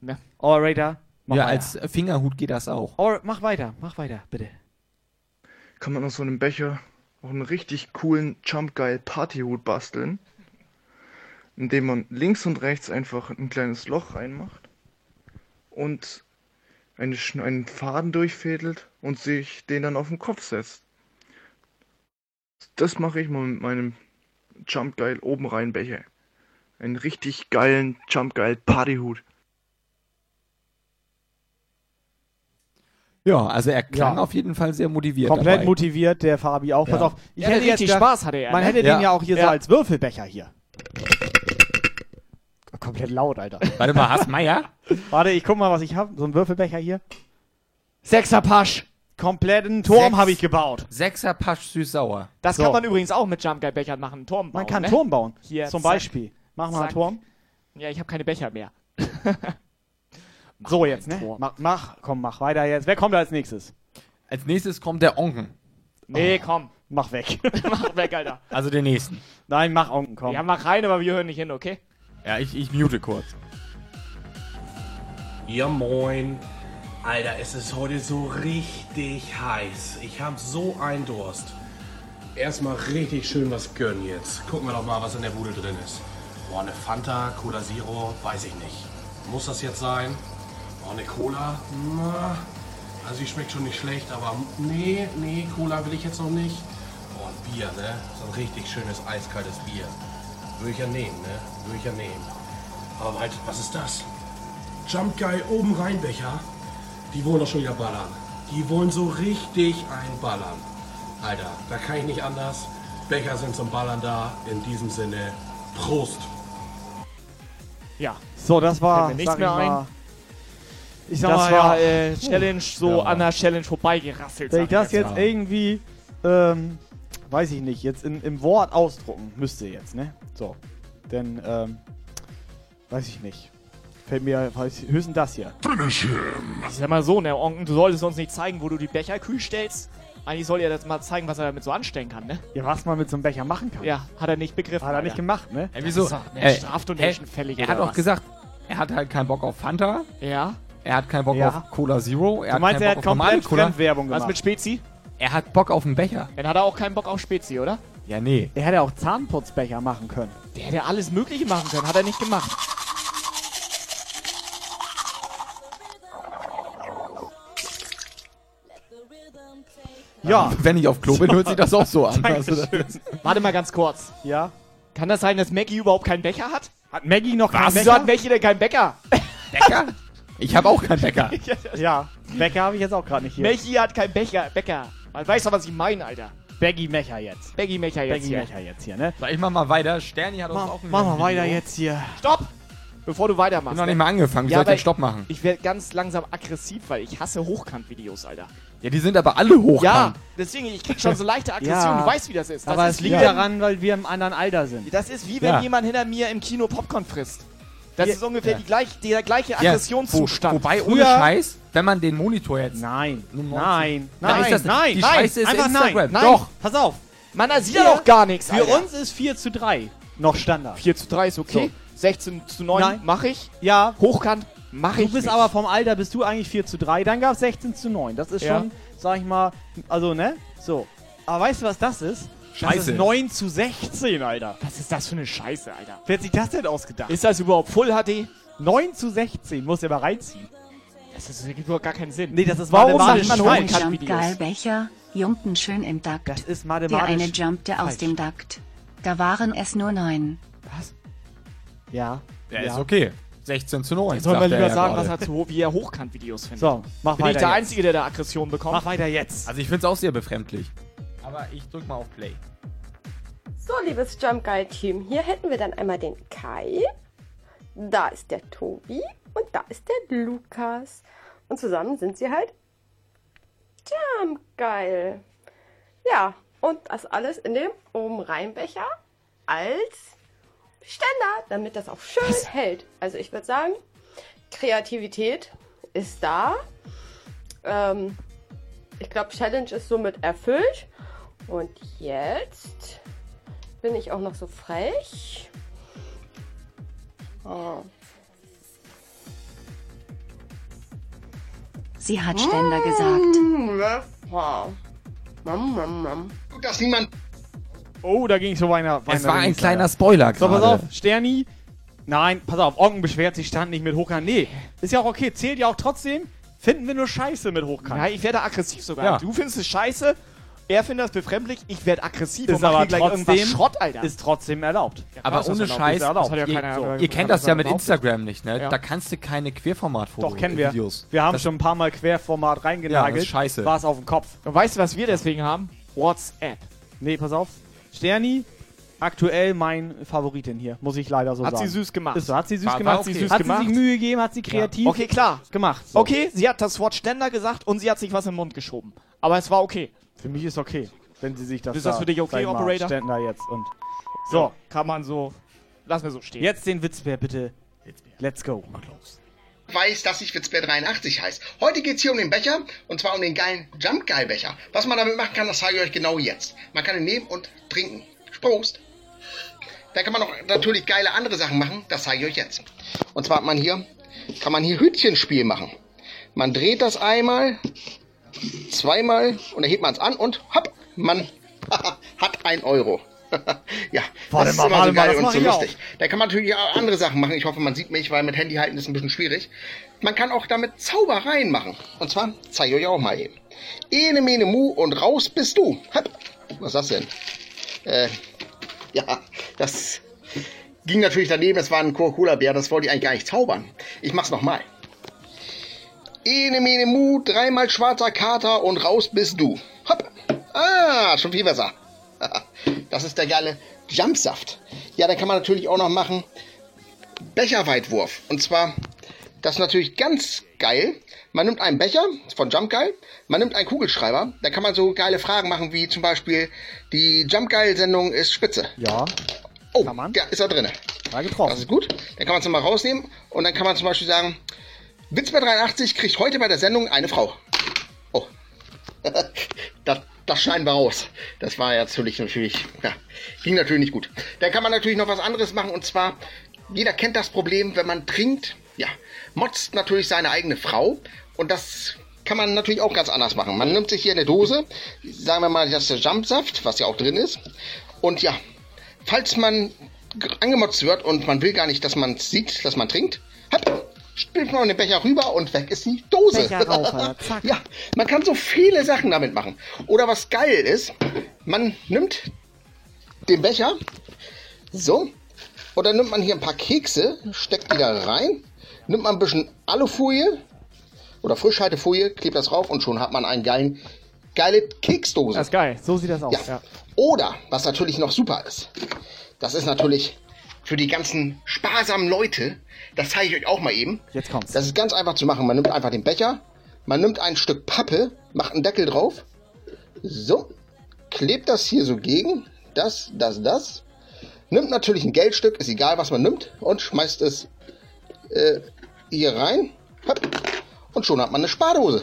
Ne? Alrighter, mach ja, weiter. als Fingerhut geht das auch. All, mach weiter, mach weiter, bitte. Kann man aus so einem Becher auch einen richtig coolen Jump Guy Partyhut basteln, indem man links und rechts einfach ein kleines Loch reinmacht und eine, einen Faden durchfädelt und sich den dann auf den Kopf setzt. Das mache ich mal mit meinem Jump Guy oben rein Becher. Einen richtig geilen Jump Guy Partyhut. Ja, also er klang Ja. auf jeden Fall sehr motiviert. Komplett dabei. motiviert, der Fabi auch. Pass Ja. auf, ich Ja, hätte richtig jetzt Spaß hatte er, Man ne? hätte Ja. den ja auch hier so als Würfelbecher hier. Komplett laut, Alter. Warte mal, hast Meier? Warte, ich guck mal, was ich habe. So ein Würfelbecher hier. Sechser Pasch. Kompletten Turm habe ich gebaut. Sechser Pasch süß-sauer. Das So. kann man übrigens auch mit Jump Guy Bechern machen, einen Turm bauen. Man kann ne? einen Turm bauen. Hier, Zum zack, Beispiel. Mach mal einen. Turm. Ja, ich habe keine Becher mehr. So jetzt, ne? Turm. Mach, mach, komm, mach weiter jetzt. Wer kommt da als nächstes? Als nächstes kommt der Onken. Nee, komm. Mach weg. Mach weg, Alter. Also den nächsten. Nein, mach Onken, komm. Ja, mach rein, aber wir hören nicht hin, okay? Ja, ich, ich mute kurz. Ja, moin. Alter, es ist heute so richtig heiß. Ich hab so einen Durst. Erstmal richtig schön was gönnen jetzt. Gucken wir doch mal, was in der Bude drin ist. Boah, eine Fanta, Cola Zero, weiß ich nicht. Muss das jetzt sein? Boah, eine Cola? Na, also die schmeckt schon nicht schlecht, aber nee, nee, Cola will ich jetzt noch nicht. Boah, ein Bier, ne? So ein richtig schönes, eiskaltes Bier. Würde ich ja nehmen, ne? Würde ich ja nehmen. Aber halt, was ist das? Jump Guy oben Rheinbecher. Die wollen doch schon wieder ballern. Die wollen so richtig einballern. Alter, da kann ich nicht anders. Becher sind zum Ballern da. In diesem Sinne, Prost. Ja. So, das war. Fällt mir nichts mehr mal, ein. Ich sag das mal, war ja. äh, Challenge so Ja. an der Challenge vorbeigerasselt. Wenn ich das jetzt mal. irgendwie, ähm, weiß ich nicht, jetzt in, im Wort ausdrucken müsste jetzt, ne? So. Denn, ähm, weiß ich nicht. Fällt mir höchstens das hier. Ich sag mal so, ne, Onken, du solltest uns nicht zeigen, wo du die Becher kühl stellst. Eigentlich soll er das mal zeigen, was er damit so anstellen kann, ne? Ja, was man mit so einem Becher machen kann. Ja, hat er nicht begriffen. Hat er Alter. nicht gemacht, ne? Ey, wieso? Strafdonation hä? fällig Er hat auch was? gesagt, er hat halt keinen Bock auf Fanta. Ja. Er hat keinen Bock Ja. auf Cola Zero. Er Du hat meinst, keinen er Bock hat auf normale komplett Cola. Fremdwerbung Was gemacht? mit Spezi? Er hat Bock auf einen Becher. Dann hat er auch keinen Bock auf Spezi, oder? Ja, nee. Er hätte auch Zahnputzbecher machen können. Der hätte alles Mögliche machen können, hat er nicht gemacht. Ja. Wenn ich auf Klo bin, hört sich das auch so an. Also, Warte mal ganz kurz. Ja. Kann das sein, dass Maggie überhaupt keinen Becher hat? Hat Maggie noch keinen Wieso hat? Maggie denn keinen Becher? Becher? Ich habe auch keinen Becher. Ja, Becher habe ich jetzt auch gerade nicht hier. Maggie hat keinen Becher. Becker. Man weiß doch, was ich meine, Alter. Baggy Mecher jetzt. Baggy Mecher jetzt Baggy hier. Mecher jetzt hier, ne? So, ich mach mal weiter. Sterni hat uns Mach, auch ein mach mal weiter jetzt hier. Stopp! Bevor du Ich weitermachst. bin noch ne? nicht mal angefangen. Wie Ja, soll ich denn Stopp machen? Ich werde ganz langsam aggressiv, weil ich hasse Hochkant-Videos, Alter. Ja, die sind aber alle hochkant. Ja, deswegen, ich krieg schon so leichte Aggression. Ja. Du weißt, wie das ist. Das Aber ist es liegt wie, daran, weil wir im anderen Alter sind. Das ist wie wenn Ja. jemand hinter mir im Kino Popcorn frisst. Das Ja. ist ungefähr Ja. die gleich, der gleiche Ja, Aggressionszustand. Wo, wobei, ohne Scheiß, wenn man den Monitor jetzt... Nein, Nur 90. nein, nein, ist das- nein, die nein, Scheiße ist einfach Instagram. nein, nein. Doch. Pass auf. Man, da sieht ja doch gar nichts, Für Alter. uns ist 4 zu 3 noch Standard. 4 zu 3 ist okay. 16 zu 9 Nein. mache ich. Ja, Hochkant mache ich du bist nicht. aber vom Alter, bist du eigentlich 4 zu 3, dann gab es 16 zu 9. Das ist Ja. schon, sag ich mal, also ne, so. Aber weißt du, was das ist? Das Scheiße. ist 9 zu 16, Alter. Was ist das für eine Scheiße, Alter? Wer hat sich das denn ausgedacht? Ist das überhaupt Full HD? 9 zu 16, muss ja mal reinziehen. Das, ist, das gibt überhaupt gar keinen Sinn. Nee, das ist Warum mathematisch sagt man Jump Videos. Geil Becher, jumpten schön im Takt. Das ist Der mathematisch eine jumpte aus dem Takt. Da waren es nur neun. Was? Ja. Ja, ist okay. 16 zu 9. Soll man sagt er lieber ja sagen, gerade. was er zu, wie er Hochkant-Videos findet. So, mach Bin ich weiter der jetzt. Einzige, der da Aggression bekommt? Mach weiter jetzt. Also ich find's auch sehr befremdlich. Aber ich drück mal auf Play. So, liebes Jump Guy Team, hier hätten wir dann einmal den Kai. Da ist der Tobi und da ist der Lukas. Und zusammen sind sie halt Jump geil. Ja, und das alles in dem oben Reinbecher als Ständer, damit das auch schön hält. Also ich würde sagen, Kreativität ist da. Ähm, ich glaube, Challenge ist somit erfüllt. Und jetzt bin ich auch noch so frech. Oh. Sie hat Ständer gesagt. Wow. Mam, mam, mam. Dass niemand. Oh, da ging so weiter. Es war ein kleiner Spoiler So, pass gerade. auf, Sterni. Nein, pass auf, Onken beschwert sich, stand nicht mit Hochkant. Nee, ist ja auch okay, zählt ja auch trotzdem. Finden wir nur Scheiße mit Hochkant. Ja, ich werde aggressiv sogar. Ja. Du findest es scheiße, er findet es befremdlich, ich werde aggressiv ist und aber gleich irgendwas trotzdem, Schrott, Alter. ist trotzdem erlaubt. Aber ist das ohne? Scheiß. Das ja ihr, keiner- so, ihr kennt das das ja mit. Instagram nicht, ne? Ja. Da kannst du keine Querformat-Videos. Doch, kennen wir. Wir haben schon ein paar Mal Querformat reingenagelt. Ja, das ist scheiße. War es auf dem Kopf. Und weißt du, was wir deswegen haben? WhatsApp. Nee, pass auf. Sterni, aktuell mein Favoritin hier, muss ich leider so Hat sagen. sie süß gemacht. Ist so, hat sie süß War- war gemacht. okay. süß hat gemacht. sie sich Mühe gegeben, hat sie kreativ Okay, klar. gemacht. So. Okay, sie hat das Wort Ständer gesagt und sie hat sich was im Mund geschoben. Aber es war okay. Für mich ist okay, wenn sie sich das Ist das da, für dich okay, mal, Operator? Ständer jetzt und So, kann man so. Lass mir so stehen. jetzt den Witzbär bitte. Let's go. Weiß, dass ich Witzbär 83 heißt. Heute geht's hier um den Becher und zwar um den geilen Jump Guy Becher. Was man damit machen kann, das zeige ich euch genau jetzt. Man kann ihn nehmen und trinken. Prost! Da kann man noch natürlich geile andere Sachen machen, das zeige ich euch jetzt. Und zwar hat man hier, kann man hier Hütchenspiel machen. Man dreht das einmal, zweimal und dann hebt man es an und hopp, man hat ein Euro. Ja, Warte das ist mal, immer warte so mal, geil das und so auch. lustig. Da kann man natürlich auch andere Sachen machen. Ich hoffe, man sieht mich, weil mit Handy halten ist ein bisschen schwierig. Man kann auch damit Zaubereien machen. Und zwar zeige ich euch auch mal eben. Ene, mene, mu und raus bist du. Hopp. Was ist das denn? Äh, ja, das ging natürlich daneben. Das war ein Coca-Cola-Bär. Das wollte ich eigentlich gar nicht zaubern. Ich mach's nochmal. Ene, mene, mu, dreimal schwarzer Kater und raus bist du. Hopp. Ah, schon viel besser. Das ist der geile Jumpsaft. Ja, dann kann man natürlich auch noch machen Becherweitwurf. Und zwar, das ist natürlich ganz geil. Man nimmt einen Becher von Jump Guy, man nimmt einen Kugelschreiber, da kann man so geile Fragen machen, wie zum Beispiel, die Jump Guy-Sendung ist spitze. Ja. Oh, ja, ist da drin. War getroffen. Das ist gut. Dann kann man es nochmal rausnehmen und dann kann man zum Beispiel sagen, Witz bei 83 kriegt heute bei der Sendung eine Frau. Oh. das, das schneiden wir raus. Das war ja natürlich, natürlich, ja, ging natürlich nicht gut. Dann kann man natürlich noch was anderes machen und zwar, jeder kennt das Problem, wenn man trinkt, ja, motzt natürlich seine eigene Frau und das kann man natürlich auch ganz anders machen. Man nimmt sich hier eine Dose, sagen wir mal, das ist der Jumpsaft, was ja auch drin ist. Und ja, falls man angemotzt wird und man will gar nicht, dass man sieht, dass man trinkt, hopp, spült man den Becher rüber und weg ist die Dose. Becher rauf, zack. ja, man kann so viele Sachen damit machen. Oder was geil ist, man nimmt den Becher, so, und dann nimmt man hier ein paar Kekse, steckt die da rein, nimmt man ein bisschen Alufolie oder Frischhaltefolie, klebt das drauf und schon hat man einen geilen, geile Keksdose. Das ist geil. So sieht das aus. Ja. Ja. Oder, was natürlich noch super ist, das ist natürlich für die ganzen sparsamen Leute, das zeige ich euch auch mal eben. Jetzt kommt's. Das ist ganz einfach zu machen. Man nimmt einfach den Becher, man nimmt ein Stück Pappe, macht einen Deckel drauf, so, klebt das hier so gegen, das, das, das, nimmt natürlich ein Geldstück, ist egal was man nimmt, und schmeißt es äh, hier rein, hopp, und schon hat man eine Spardose.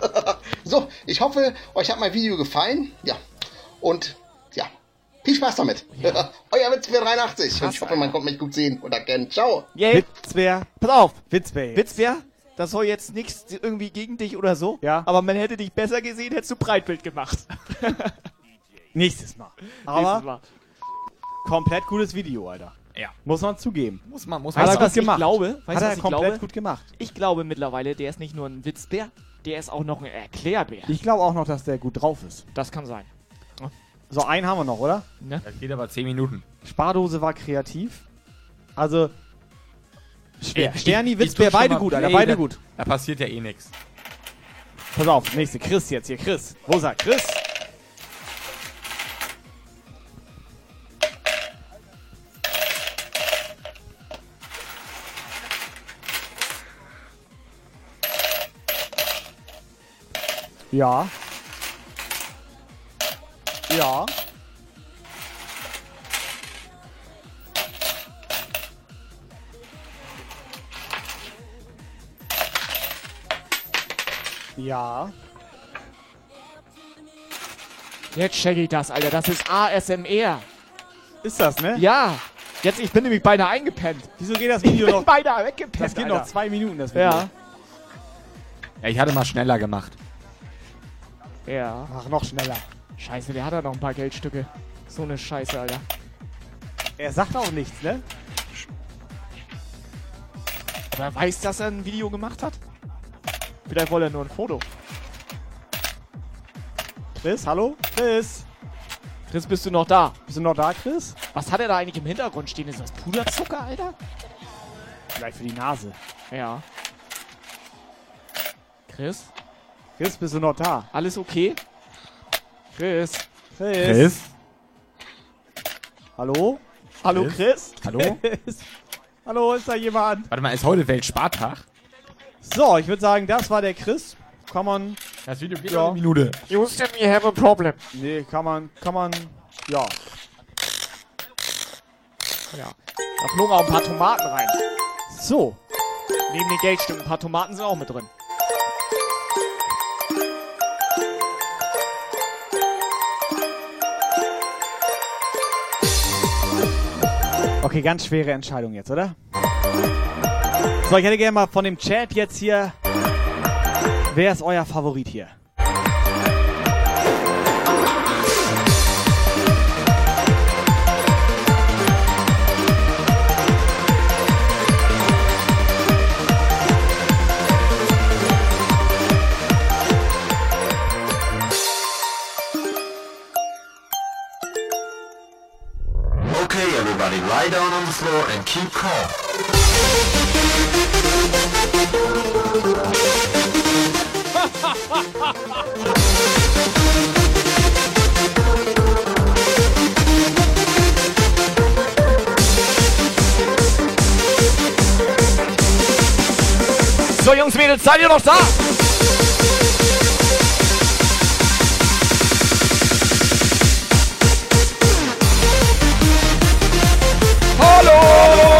so, ich hoffe, euch hat mein Video gefallen. Ja, und viel Spaß damit. Euer Witzbär 83. Und ich hoffe, man konnte mich gut sehen und erkennen. Ciao. Yay. Witzbär. Pass auf. Witzbär. jetzt. Witzbär, das soll jetzt nichts irgendwie gegen dich oder so. Ja. Aber man hätte dich besser gesehen, hättest du Breitbild gemacht. Nächstes Mal. Nächstes Aber Mal. komplett gutes Video, Alter. Ja. Muss man zugeben. Muss man, muss Hat Weißt er gut gemacht. ich glaube? Weißt Hat du, er komplett glaube? gut gemacht. Ich glaube mittlerweile, der ist nicht nur ein Witzbär, der ist auch noch ein Erklärbär. Ich glaube auch noch, dass der gut drauf ist. Das kann sein. So, einen haben wir noch, oder? Ne? Das geht aber 10 Minuten. Spardose war kreativ. Also, schwer. Ich- Sterni, Witzbär, beide gut, Alter, beide da- gut. Da passiert ja eh nichts. Pass auf, nächste. Chris jetzt hier. Chris. Wo ist er? Chris. Ja. Ja. Ja. Jetzt check ich das, Alter. Das ist ASMR. Ist das, ne? Ja. Jetzt, ich bin nämlich beinahe eingepennt. Wieso geht das Video ich bin noch? beinahe weggepennt, Das geht Alter. noch zwei Minuten, das Video. Ja. Ja, ich hatte mal schneller gemacht. Ja. Ach, noch schneller. Scheiße, der hat ja noch ein paar Geldstücke. So eine Scheiße, Alter. Er sagt auch nichts, ne? Aber er weiß, dass er ein Video gemacht hat? Vielleicht wollte er nur ein Foto. Chris, hallo? Chris? Chris, bist du noch da? Bist du noch da, Chris? Was hat er da eigentlich im Hintergrund stehen? Ist das Puderzucker, Alter? Vielleicht für die Nase. Ja. Chris? Chris, bist du noch da? Alles okay? Chris? Chris? Chris? Hallo? Hallo, Chris? Hallo? Chris? Hallo, ist da jemand? Warte mal, ist heute Weltspartag? So, ich würde sagen, das war der Chris. Kann man. Das Video geht Ja. eine Minute. Houston, we have a problem. Nee, kann man, kann man. Ja. Ja. Da flogen auch ein paar Tomaten rein. So. Neben den Geldstücken ein paar Tomaten sind auch mit drin. Okay, ganz schwere Entscheidung jetzt, oder? So, ich hätte gerne mal von dem Chat jetzt hier. Wer ist euer Favorit hier? Okay, everybody, lie down on the floor and keep calm. So, Jungs, Mädels, seid ihr noch da? Aber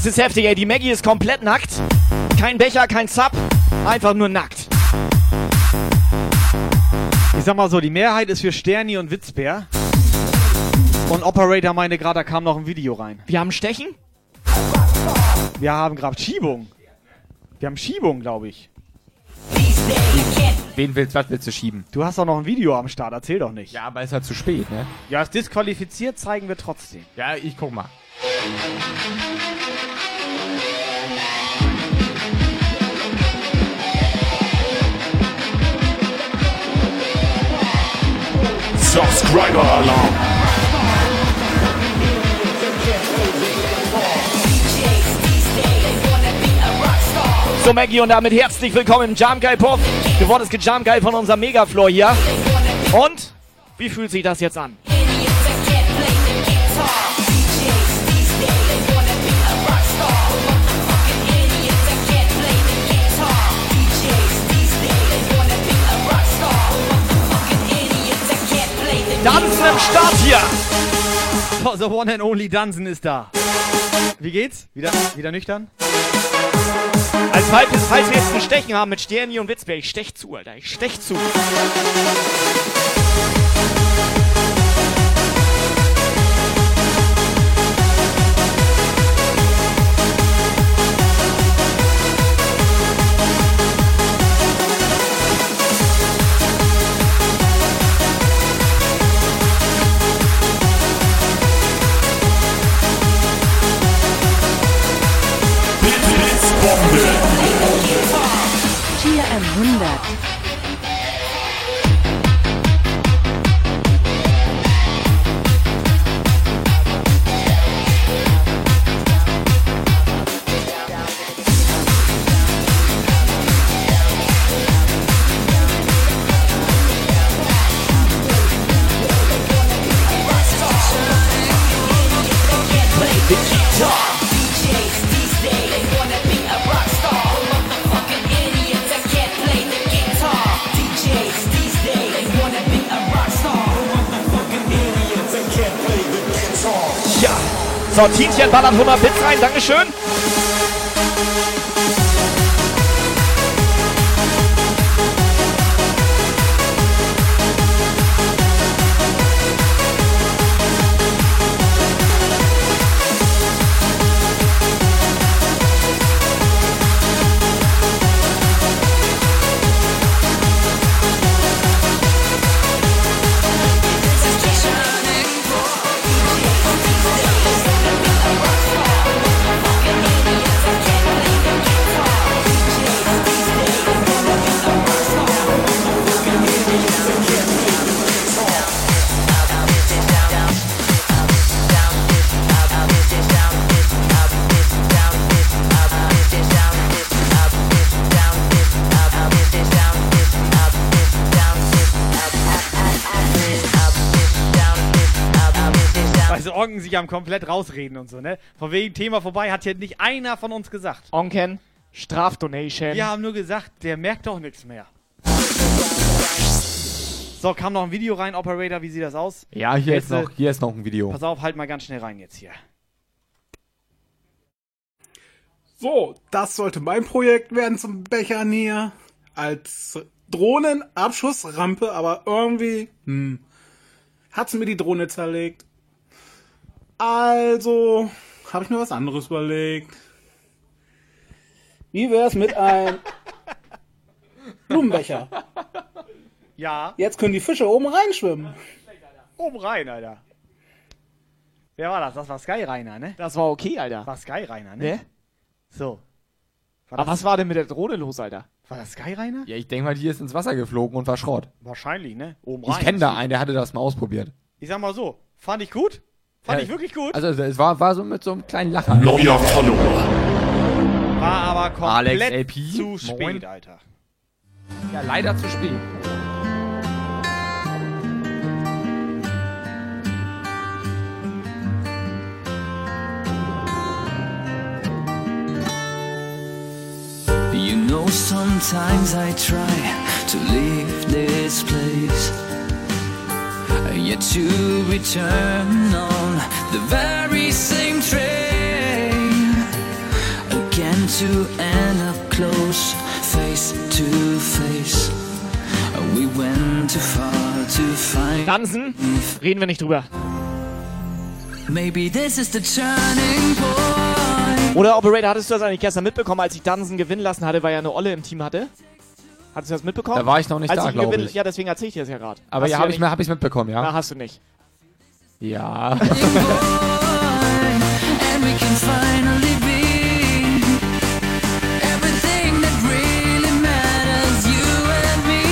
es ist heftig, ey. Die Maggie ist komplett nackt. Kein Becher, kein Zap. Einfach nur nackt. Ich sag mal so, die Mehrheit ist für Sterni und Witzbär. Und Operator meinte gerade, da kam noch ein Video rein. Wir haben Stechen? Wir haben gerade Schiebung. Wir haben Schiebung, glaube ich. Wen willst, was willst du schieben? Du hast doch noch ein Video am Start, erzähl doch nicht. Ja, aber ist halt zu spät, ne? Ja, ist disqualifiziert, zeigen wir trotzdem. Ja, ich guck mal. Subscriber Alarm. So, Maggie, und damit herzlich willkommen im Jam Guy Puff. Ist Jam Guy von unserem Megafloor hier. Und wie fühlt sich das jetzt an? Tanzen im Start hier! The one and only Dunsen ist da. Wie geht's? Wieder, wieder nüchtern? Als falls, falls wir jetzt ein Stechen haben mit Sterni und Witzbär, ich stech zu, Alter. Ich stech zu. So, Tienchen ballert 100 Bits rein. Dankeschön. Sich am komplett rausreden und so, ne? Von wegen Thema vorbei hat hier nicht einer von uns gesagt. Onken, Strafdonation. Wir haben nur gesagt, der merkt doch nichts mehr. So, kam noch ein Video rein, Operator, wie sieht das aus? Ja, hier ist, noch, hier ist noch ein Video. Pass auf, halt mal ganz schnell rein jetzt hier. So, das sollte mein Projekt werden zum Bechern hier. Als Drohnenabschussrampe, aber irgendwie, hm, hat's mir die Drohne zerlegt. Also, habe ich mir was anderes überlegt. Wie wär's mit einem Blumenbecher? Ja. Jetzt können die Fische oben reinschwimmen. Oben rein, Alter. Wer war das? Das war Sky Rainer, ne? Das war okay, Alter. War Sky Rainer, ne? Ne? So. Aber was war denn mit der Drohne los, Alter? War das Sky Rainer? Ja, ich denke mal, die ist ins Wasser geflogen und war Schrott. Wahrscheinlich, ne? Oben Ich rein. kenne da einen, der hatte das mal ausprobiert. Ich sag mal so, fand ich gut. Fand Ja, ich wirklich gut. Also es war, war so mit so einem kleinen Lacher. Neuer Follower. War aber komplett Alex LP, zu moin. spät, Alter. Ja, leider zu spät. You know, sometimes I try to leave this place, yet to return on the very same train again to end up close, face to face. We went too far to find. Dansen, reden wir nicht drüber. Maybe this is the turning point. Oder Operator, hattest du das eigentlich gestern mitbekommen, als ich Dansen gewinnen lassen hatte, weil er eine Olle im Team hatte? Hattest du das mitbekommen? Da war ich noch nicht als da, ihn glaub gewinn- ich. Ja, deswegen erzähle ich dir das ja gerade. Aber Hast ja, habe ich, nicht- mir- hab ich mitbekommen, ja. Na, hast du nicht. Ja. And we can finally be everything that really matters, you and me.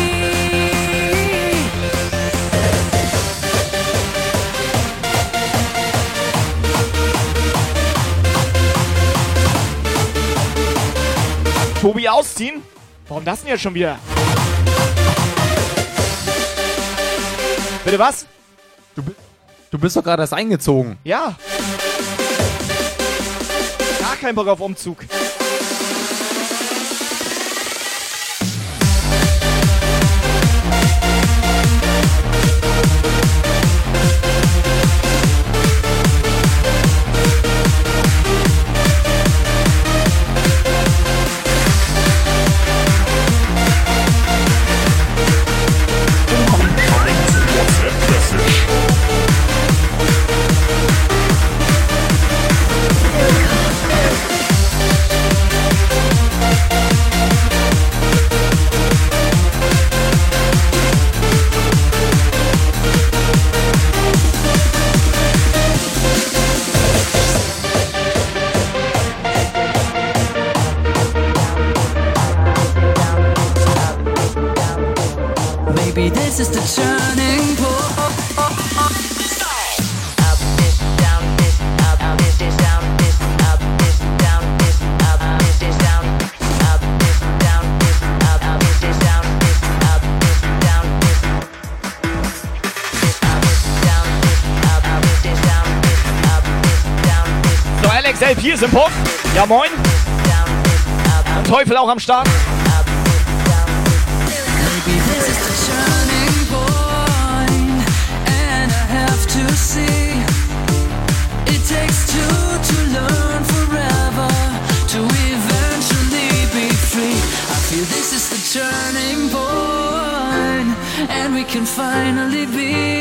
Tobi ausziehen? Warum das denn jetzt schon wieder? Bitte was? Du bist doch gerade erst eingezogen. Ja. Gar kein Bock auf Umzug. Ist im Puff. Ja, moin. Und Teufel auch am Start. This is the turning point, and we can finally be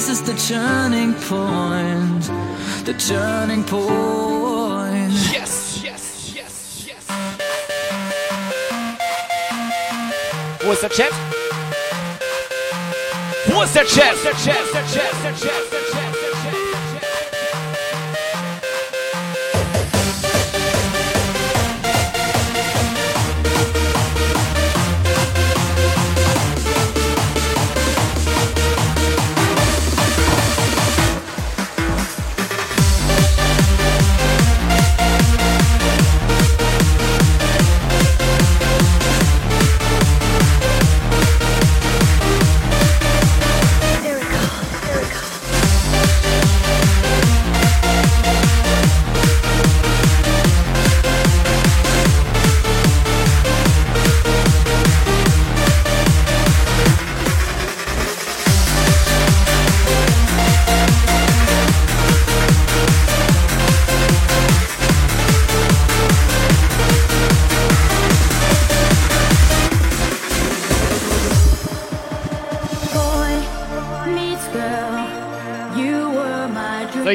this is the turning point, the turning point. Yes, yes, yes, yes. Wo ist der Chat? Wo ist der Chat? Der Chat, der Chat, der Chat, der.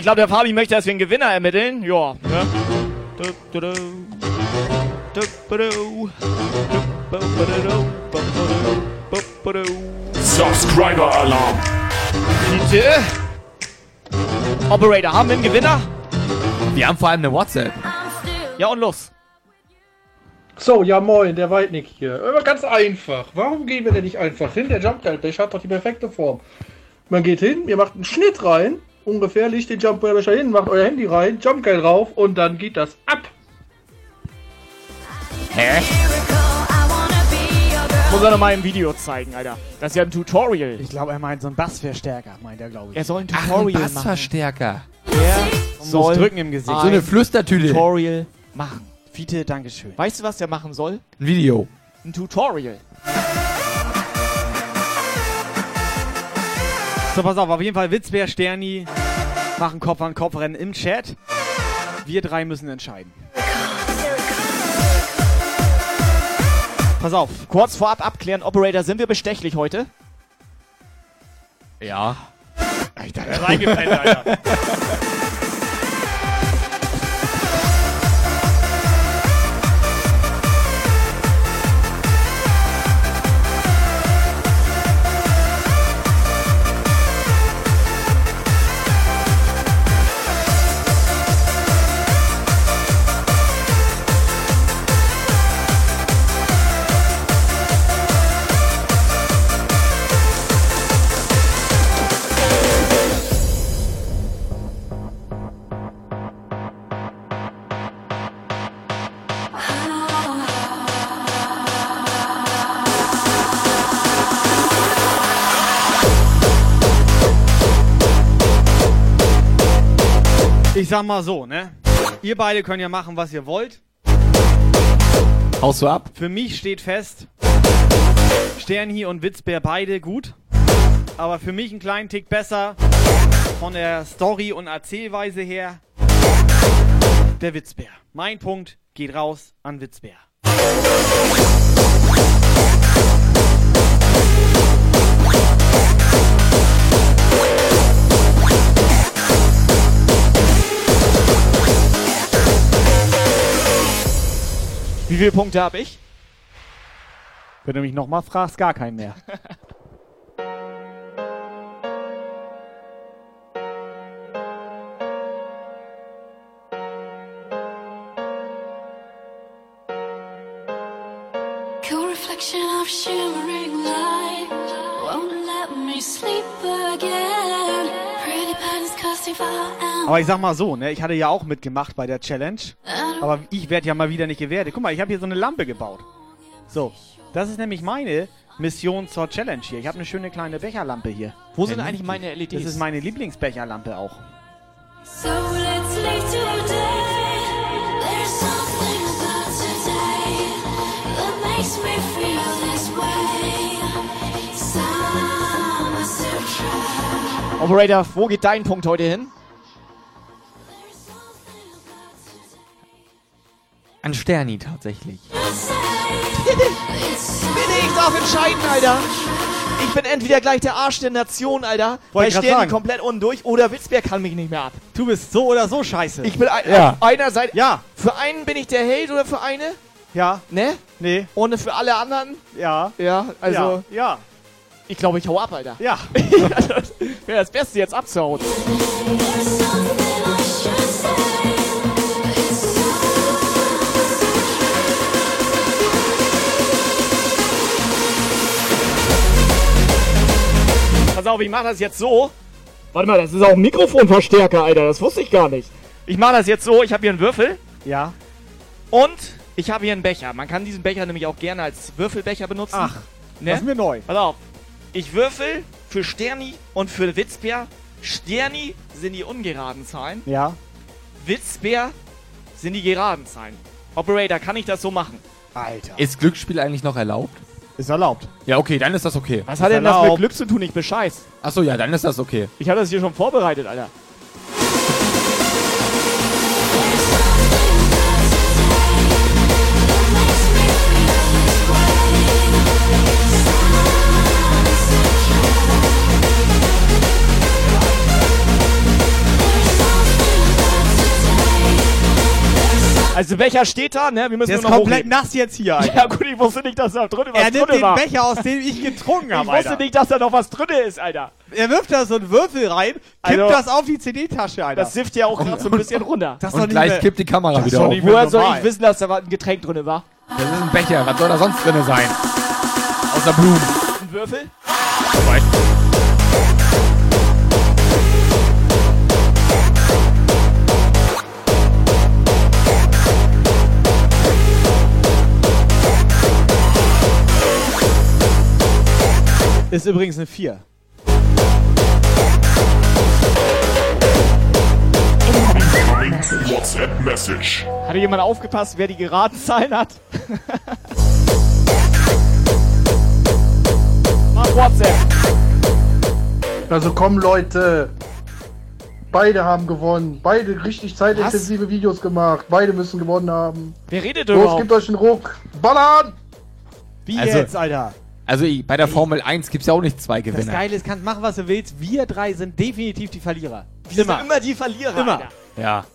Glaube, der Fabi möchte, dass wir einen Gewinner ermitteln. Ja. ne? Subscriber Alarm. Bitte? Operator, haben wir einen Gewinner? Wir haben vor allem eine WhatsApp. Ja, und los. So, ja moin, der Weidnick hier. Aber ganz einfach. Warum gehen wir denn nicht einfach hin? Der Jumpgeil-Becher hat doch die perfekte Form. Man geht hin, ihr macht einen Schnitt rein, ungefähr, legt den Jumpgeil-Becher hin, macht euer Handy rein, Jumpgeil rauf und dann geht das ab. Hä? Muss er noch mal im Video zeigen, Alter. Das ist ja ein Tutorial. Ich glaube, er meint so einen Bassverstärker, meint er, glaube ich. Er soll ein Ach, ein Tutorial machen. Bassverstärker. Er soll muss drücken im Gesicht. So eine Flüstertüte. Tutorial machen. Fiete, Dankeschön. Weißt du, was der machen soll? Ein Video. Ein Tutorial. So, pass auf, auf jeden Fall Witzbär, Sterni machen Kopf an Kopf Rennen im Chat. Wir drei müssen entscheiden. Pass auf. Kurz vorab abklären, Operator, sind wir bestechlich heute? Ja. Alter, reingepennt, Alter. sag mal so, ne? Ihr beide könnt ja machen, was ihr wollt. Haust du ab? Für mich steht fest, Sternhi und Witzbär beide gut. Aber für mich einen kleinen Tick besser von der Story und Erzählweise her der Witzbär. Mein Punkt geht raus an Witzbär. Wie viele Punkte habe ich? Wenn du mich nochmal fragst, gar keinen mehr. Cool reflection of shimmering light won't let me sleep again. Aber ich sag mal so, ne? Ich hatte ja auch mitgemacht bei der Challenge. Aber ich werde ja mal wieder nicht gewertet. Guck mal, ich habe hier so eine Lampe gebaut. So, das ist nämlich meine. Mission zur Challenge hier. Ich habe eine schöne kleine Becherlampe hier. Wo sind eigentlich meine LEDs? Das ist meine Lieblingsbecherlampe auch. So let's leave today. There's something about today that makes me feel Operator, wo geht dein Punkt heute hin? An Sterni tatsächlich. Bin ich darf entscheiden, Alter. Ich bin entweder gleich der Arsch der Nation, Alter. Wollte ich Sterni sagen. komplett undurch oder Witzberg kann mich nicht mehr ab. Du bist so oder so scheiße. Ich bin ein, Ja. auf einer Seite. Ja. Für einen bin ich der Held oder für eine? Ja. Ne? Nee. Und für alle anderen? Ja. Ja, also. Ja. ja. Ich glaube, ich hau ab, Alter. Ja. Wäre das Beste jetzt abzuhauen. Pass auf, ich mach das jetzt so. Warte mal, das ist auch ein Mikrofonverstärker, Alter. Das wusste ich gar nicht. Ich mache das jetzt so. Ich habe hier einen Würfel. Ja. Und ich habe hier einen Becher. Man kann diesen Becher nämlich auch gerne als Würfelbecher benutzen. Ach, das ist mir neu. Pass auf. Ich würfel für Sterni und für Witzbär. Sterni sind die ungeraden Zahlen. Ja. Witzbär sind die geraden Zahlen. Operator, kann ich das so machen? Alter. Ist Glücksspiel eigentlich noch erlaubt? Ist erlaubt. Ja, okay, dann ist das okay. Was hat denn das mit Glück zu tun? Ich bescheiß. Achso, ja, dann ist das okay. Ich habe das hier schon vorbereitet, Alter. Also Becher steht da, ne? Wir müssen Der ist komplett hochheben. nass jetzt hier, Alter. Ja gut, ich wusste nicht, dass da drin was Er nimmt drin den war. Becher, aus dem ich getrunken Ich habe, wusste Alter. nicht, dass da noch was drin ist, Alter. Er wirft da so einen Würfel rein, kippt Also, das auf die CD-Tasche, Alter. Das sifft ja auch gerade so ein bisschen runter. Das Und gleich mehr- kippt die Kamera wieder auf. Woher soll ich wissen, dass da ein Getränk drin war? Das ist ein Becher. Was soll da sonst drin sein? Außer Blumen. Ein Würfel? Ist übrigens eine 4. WhatsApp Message. Hatte jemand aufgepasst, wer die geraden Zahlen hat? Mach WhatsApp. Also komm Leute. Beide haben gewonnen. Beide richtig zeitintensive Videos gemacht. Beide müssen gewonnen haben. Wer redet Los, überhaupt? gebt euch einen Ruck. Ballern! Wie Also- jetzt, Alter? Also ich- bei der Formel 1 gibt es ja auch nicht zwei Das Gewinner. Geile ist, kannst machen, was du willst. Wir drei sind definitiv die Verlierer. Wir sind immer die Verlierer, Immer. Alter. Ja.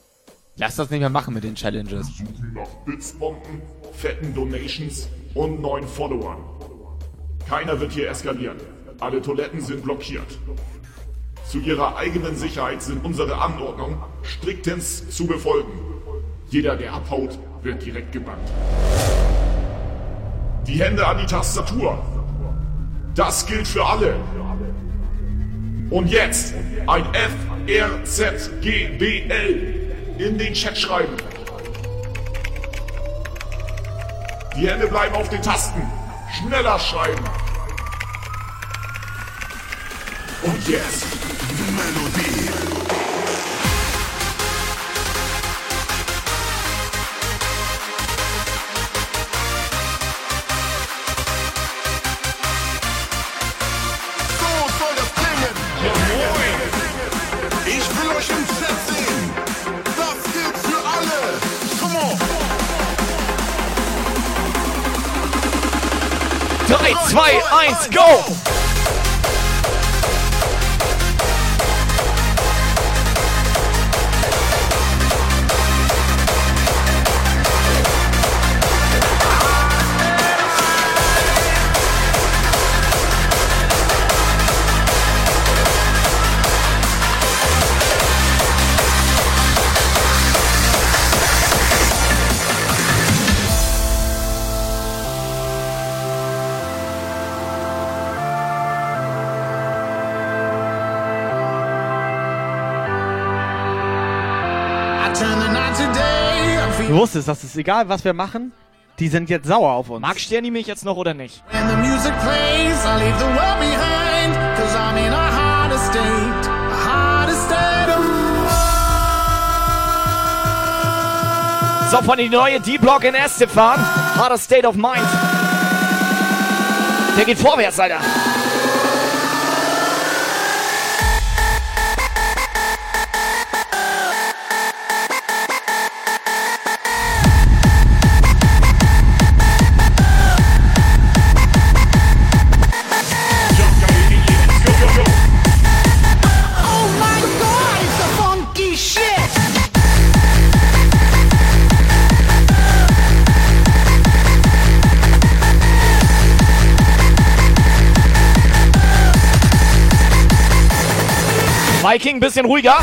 Lass das nicht mehr machen mit den Challenges. Suchen nach Blitzbomben, fetten Donations und neuen Followern. Keiner wird hier eskalieren. Alle Toiletten sind blockiert. Zu ihrer eigenen Sicherheit sind unsere Anordnungen striktens zu befolgen. Jeder, der abhaut, wird direkt gebannt. Die Hände an die Tastatur. Das gilt für alle. Und jetzt ein FRZGBL in den Chat schreiben. Die Hände bleiben auf den Tasten. Schneller schreiben. Und jetzt Melodie. 3, 2, 1, go! I feel Du wusstest, dass es egal, was wir machen, die sind jetzt sauer auf uns. Mag Sterni mich jetzt noch oder nicht? when the music plays, I leave the world behind. Cause I'm in a harder state, a harder state of So, von die neue D-Block in Estefan. Harder State of Mind. Der geht vorwärts, Alter. Viking, bisschen ruhiger.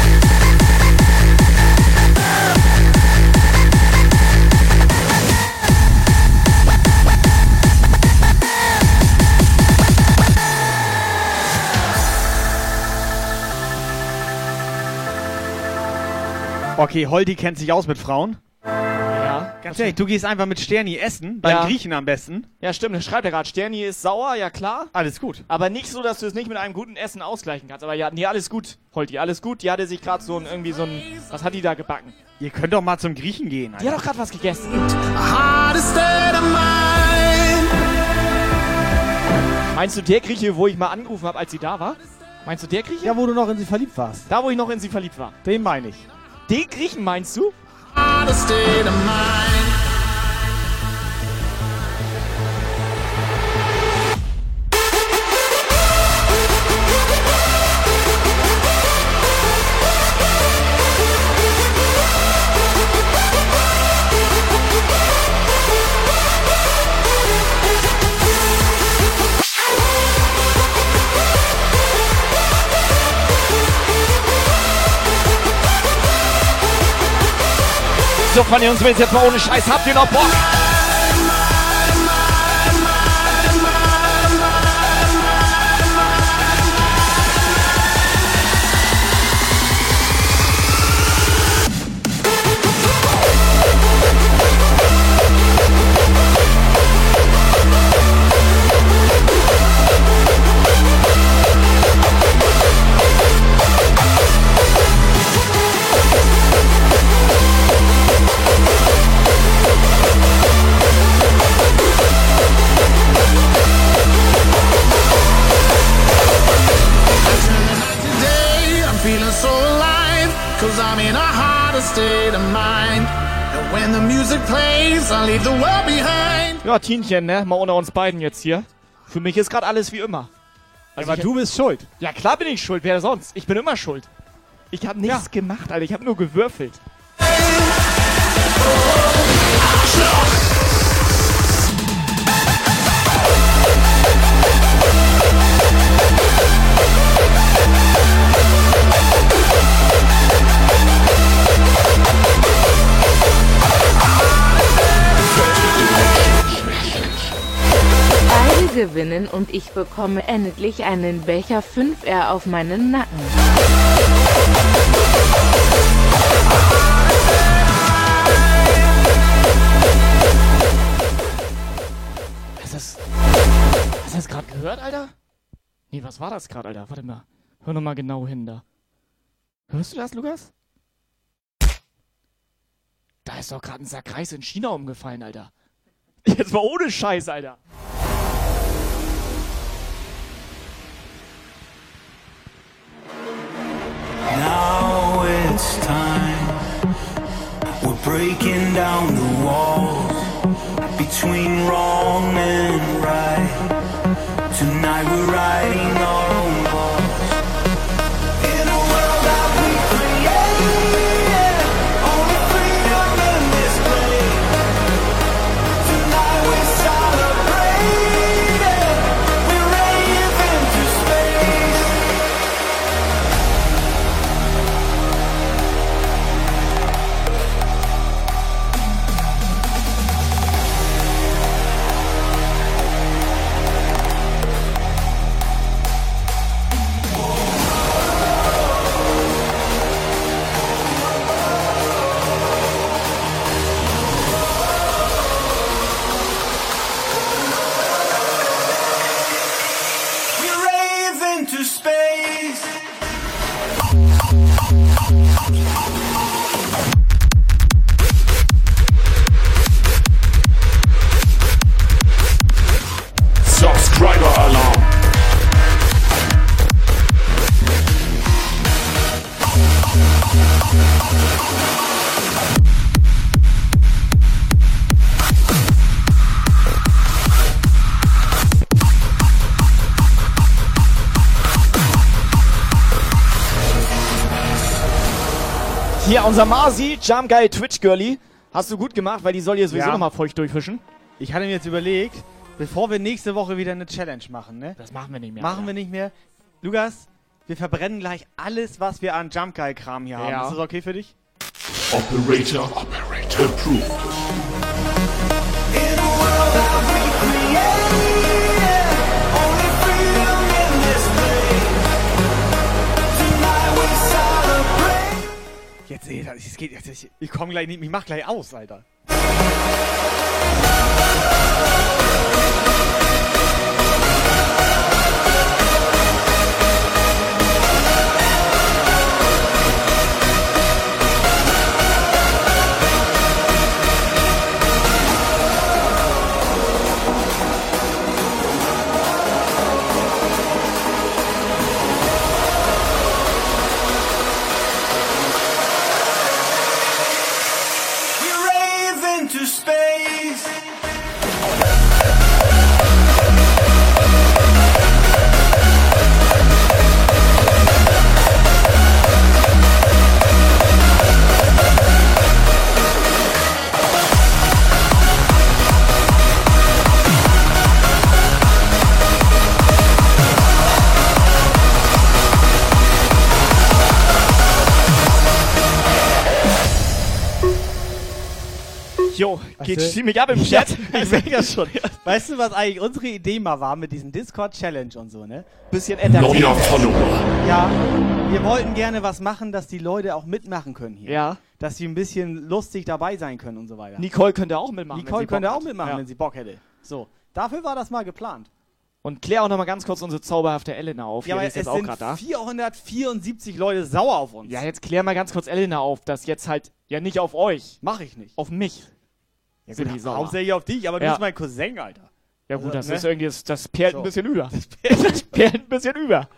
Okay, Holdi kennt sich aus mit Frauen. Ganz ehrlich, du gehst einfach mit Sterni essen, beim Ja. Griechen am besten. Ja, stimmt. Das schreibt er gerade. Sterni ist sauer, ja klar. Alles gut. Aber nicht so, dass du es nicht mit einem guten Essen ausgleichen kannst. Aber ja, nee, alles gut. Holti, alles gut. Die hatte sich gerade so ein, irgendwie so ein, was hat die da gebacken? Ihr könnt doch mal zum Griechen gehen, Die hat doch gerade was gegessen. Meinst du der Grieche, wo ich mal angerufen habe, als sie da war? Meinst du der Grieche? Ja, wo du noch in sie verliebt warst. Da, wo ich noch in sie verliebt war. Den meine ich. Den Griechen meinst du? State of mind. So, von ihr uns jetzt mal ohne Scheiß. Habt ihr noch Bock? Ja, Tienchen, ne? Mal unter uns beiden jetzt hier. Für mich ist gerade alles wie immer. Also aber du bist schuld. Ja, klar bin ich schuld. Wer sonst? Ich bin immer schuld. Ich habe nichts gemacht, Alter. Ich habe nur gewürfelt. Beide gewinnen und ich bekomme endlich einen Becher 5R auf meinen Nacken. Hast du das, hast du das gerade gehört, Alter? Nee, was war das gerade, Alter? Warte mal. Hör noch mal genau hin da. Hörst du das, Lukas? Da ist doch gerade ein Sack Reis in China umgefallen, Alter. Jetzt mal ohne Scheiß, Alter. Now it's time. We're breaking down the walls between wrong and right. Tonight we're riding our unser Marzi, Jump Guy Twitch Girlie. Hast du gut gemacht, weil die soll hier sowieso Ja. nochmal feucht durchfischen. Ich hatte mir jetzt überlegt, bevor wir nächste Woche wieder eine Challenge machen, ne? Das machen wir nicht mehr. Machen wir nicht mehr. Lukas, wir verbrennen gleich alles, was wir an Jump Guy Kram hier haben. Ja. Ist das okay für dich? Operator, Operator approved. Ey, das, geht, jetzt, ich, ich komme gleich nicht, ich mach gleich aus, Alter. Geht Weißt du? ziemlich ab im Chat. Ich merke das schon. Weißt du, was eigentlich unsere Idee mal war mit diesem Discord-Challenge und so, ne? Bisschen Neuer Follower. Ja, wir wollten gerne was machen, dass die Leute auch mitmachen können hier. Ja. Dass sie ein bisschen lustig dabei sein können und so weiter. Nicole könnte auch mitmachen. wenn Nicole könnte hat. auch mitmachen, Ja. wenn sie Bock hätte. So, dafür war das mal geplant. Und klär auch noch mal ganz kurz unsere zauberhafte Elena auf. Ja, Hier, aber die es ist jetzt auch sind gerade da. 474 Leute sauer auf uns. Ja, jetzt klär mal ganz kurz Elena auf, dass jetzt halt, ja nicht auf euch. Mach ich nicht. Auf mich. Ja, sind gut, die sauer. hauptsächlich auf dich, aber du Ja. bist mein Cousin, Alter. Ja gut, Also, das ne? ist irgendwie, das, das perlt So. ein bisschen über. Das perlt ein bisschen über.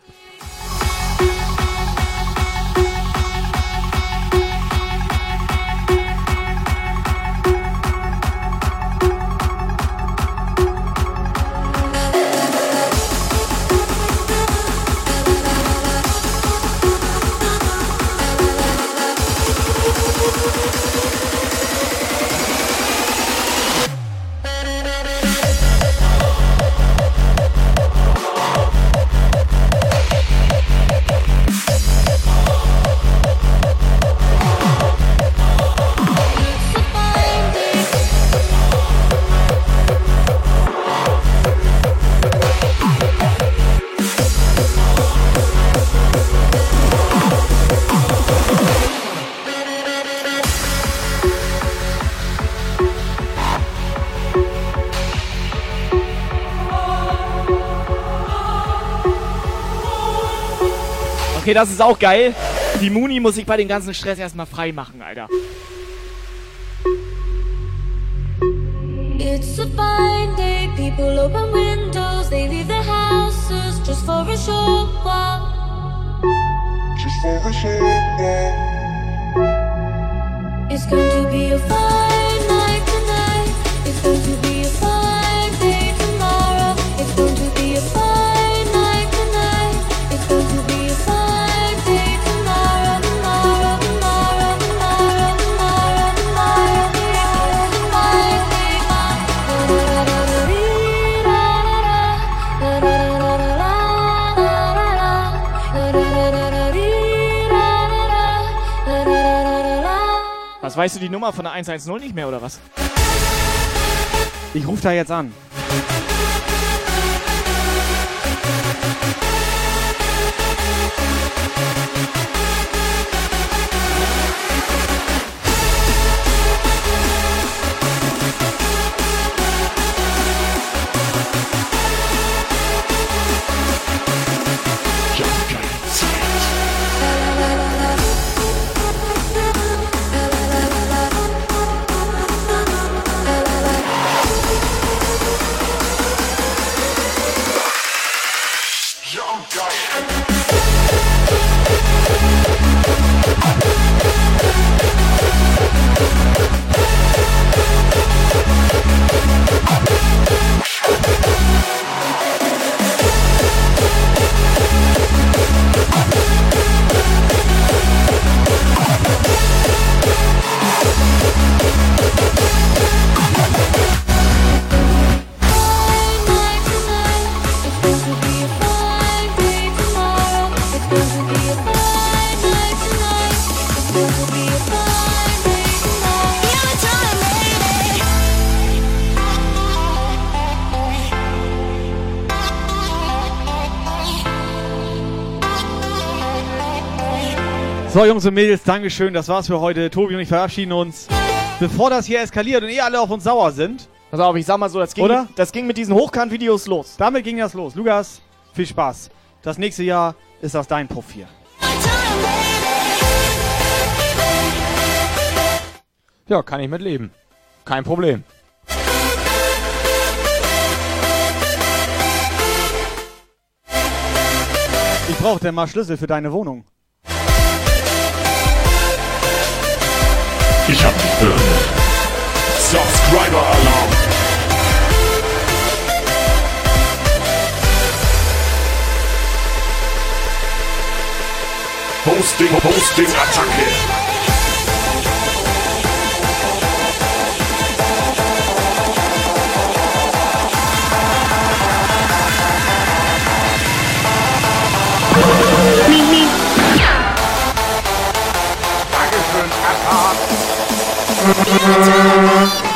Okay, das ist auch geil. Die Muni muss sich bei dem ganzen Stress erstmal frei machen, Alter. It's a fine day, people open windows, they leave their houses just for a short while. Just for a short while. It's going to be a fine weißt du die Nummer von der 110 nicht mehr oder was? Ich rufe da jetzt an. So, Jungs und Mädels, Dankeschön. Das war's für heute. Tobi und ich verabschieden uns. Bevor das hier eskaliert und ihr alle auf uns sauer sind. Pass auf, ich sag mal so, das ging, Oder? das ging mit diesen Hochkant-Videos los. Damit ging das los. Lukas, viel Spaß. Das nächste Jahr ist das dein Puff hier. Ja, kann ich mit leben. Kein Problem. Ich brauche denn mal Schlüssel für deine Wohnung. Ich hab dich beendet. Subscriber Alarm. Hosting, Hosting, Attacke. Thank you.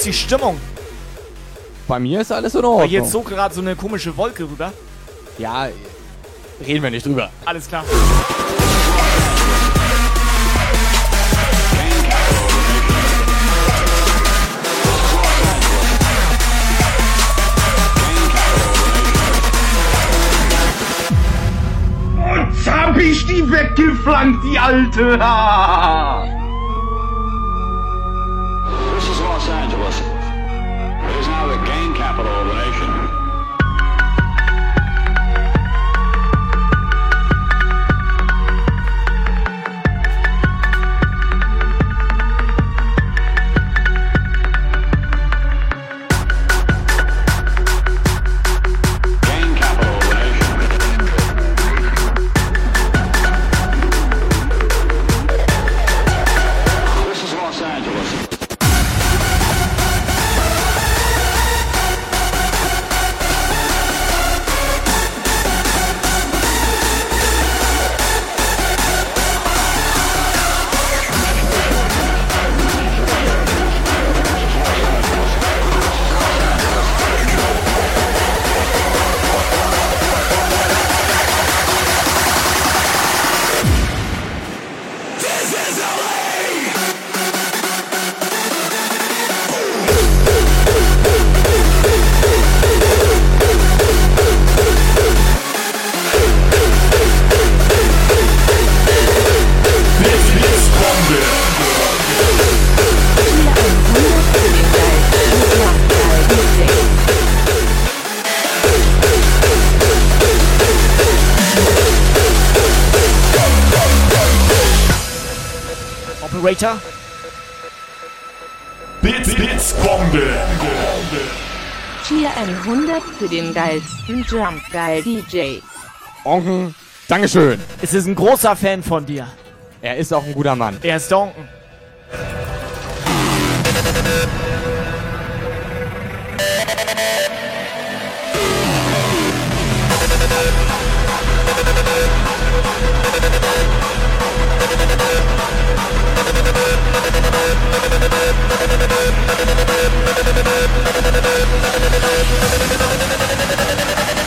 ist die Stimmung? Bei mir ist alles in Ordnung. Weil jetzt so gerade so eine komische Wolke rüber. Ja, reden wir nicht drüber. Alles klar. Und hab ich die weggeflankt, die alte. Jump Guy DJ. Onken, Dankeschön. Es ist ein großer Fan von dir. Er ist auch ein guter Mann. Er ist Donken. Thank you.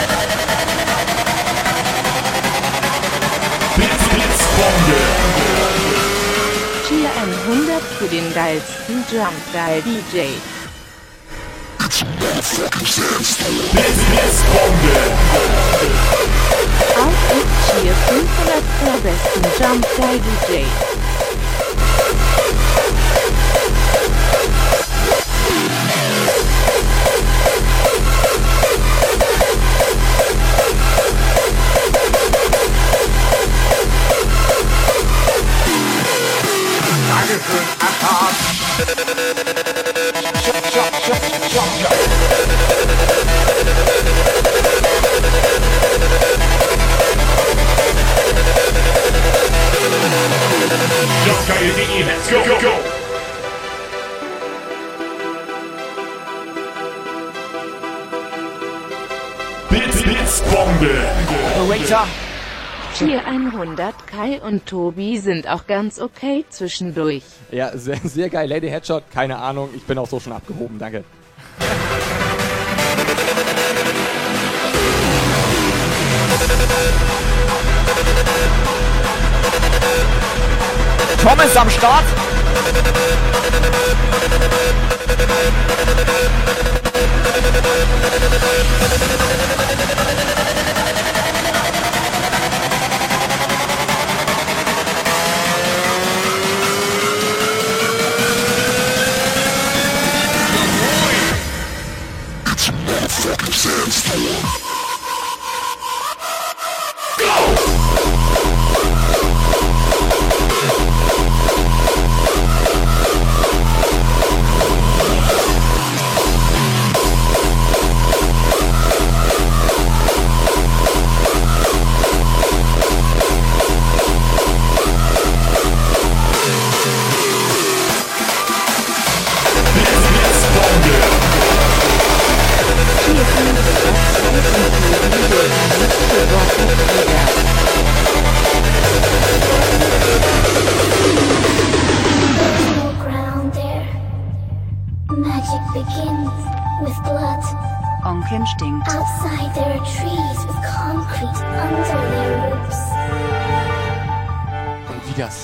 Bombe. Cheer 100 für den geilsten Jump Geil DJ. Bombe. Auch ich Cheer 500 für besten Jump Geil DJ. Kai und Tobi sind auch ganz okay zwischendurch. Ja, sehr, sehr geil. Lady Headshot, keine Ahnung. Ich bin auch so schon abgehoben, danke. Tom ist am Start.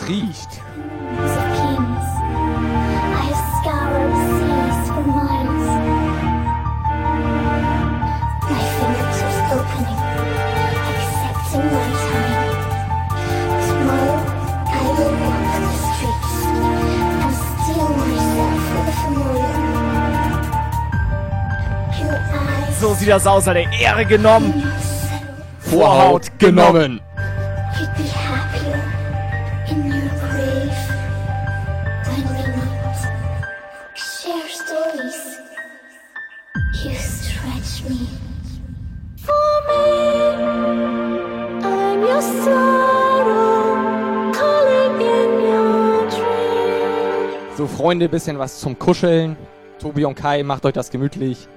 Eyes. So sieht das aus, hat er Ehre genommen. Vorhaut genommen. Freunde, bisschen was zum Kuscheln. Tobi und Kai, macht euch das gemütlich.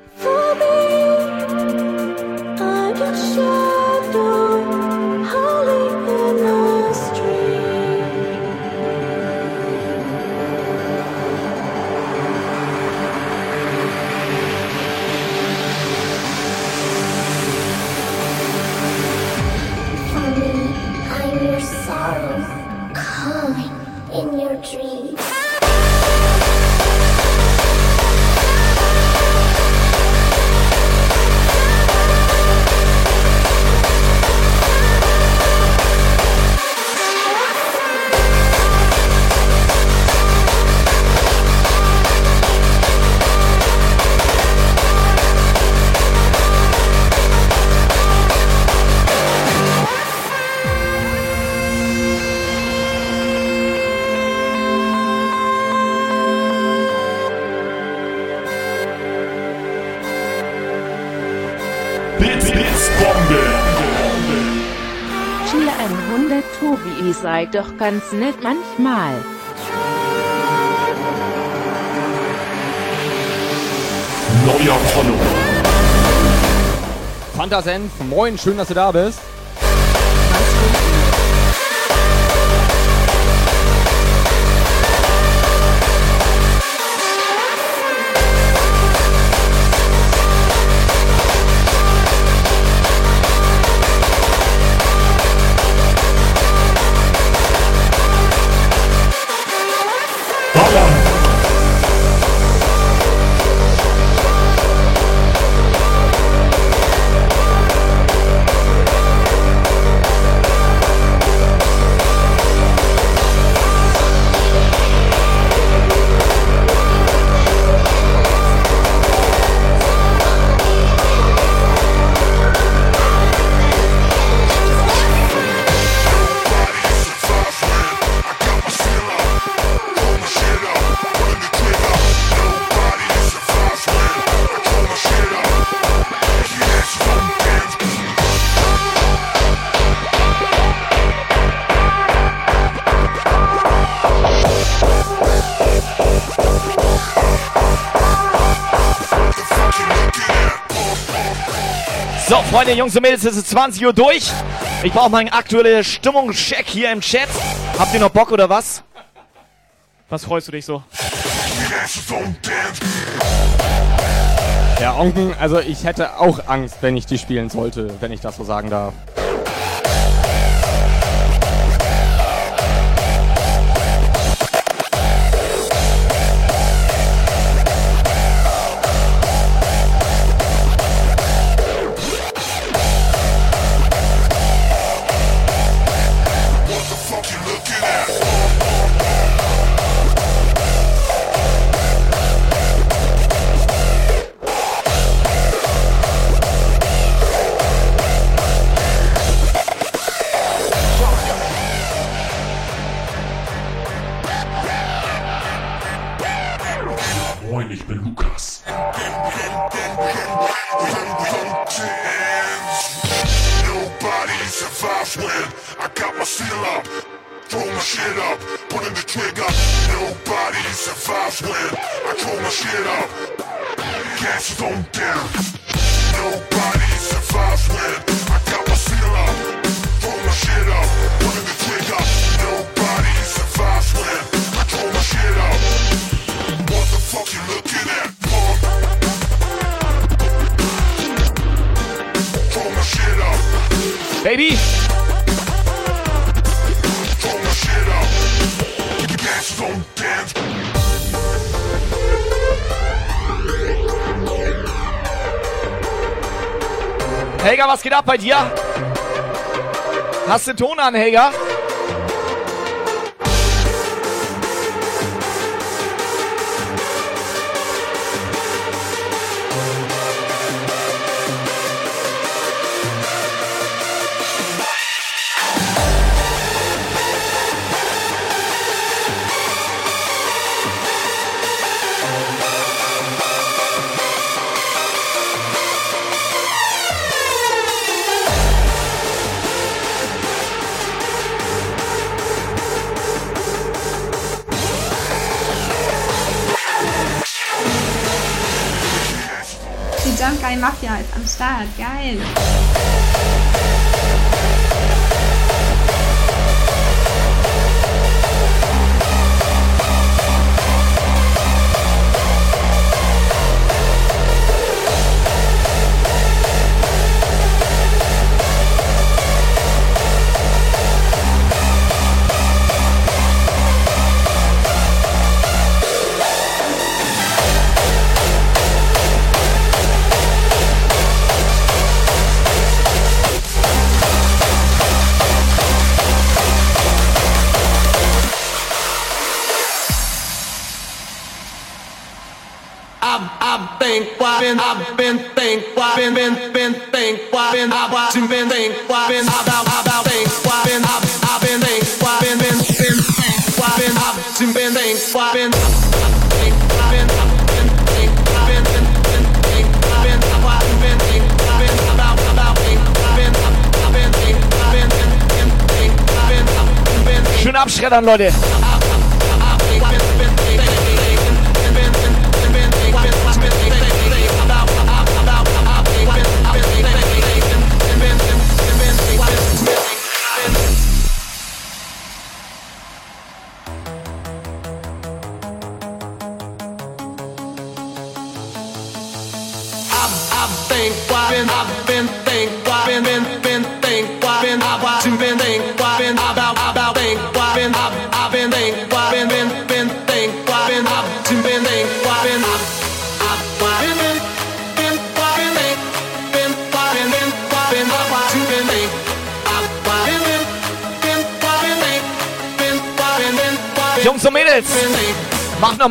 doch ganz nett manchmal. Neuer Follower. Fantasenf, moin, schön, dass du da bist. den Jungs und Mädels, es ist 20 Uhr durch. Ich brauche meinen aktuellen Stimmungscheck hier im Chat. Habt ihr noch Bock oder was? Was freust du dich so? Ja, Onken, also ich hätte auch Angst, wenn ich die spielen sollte, wenn ich das so sagen darf. Helga, was geht ab bei dir? Hast du den Ton an, Helga? Start, geil. Lore.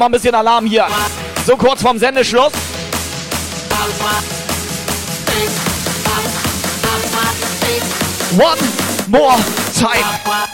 mal ein bisschen Alarm hier. So kurz vorm Sendeschluss. One more time.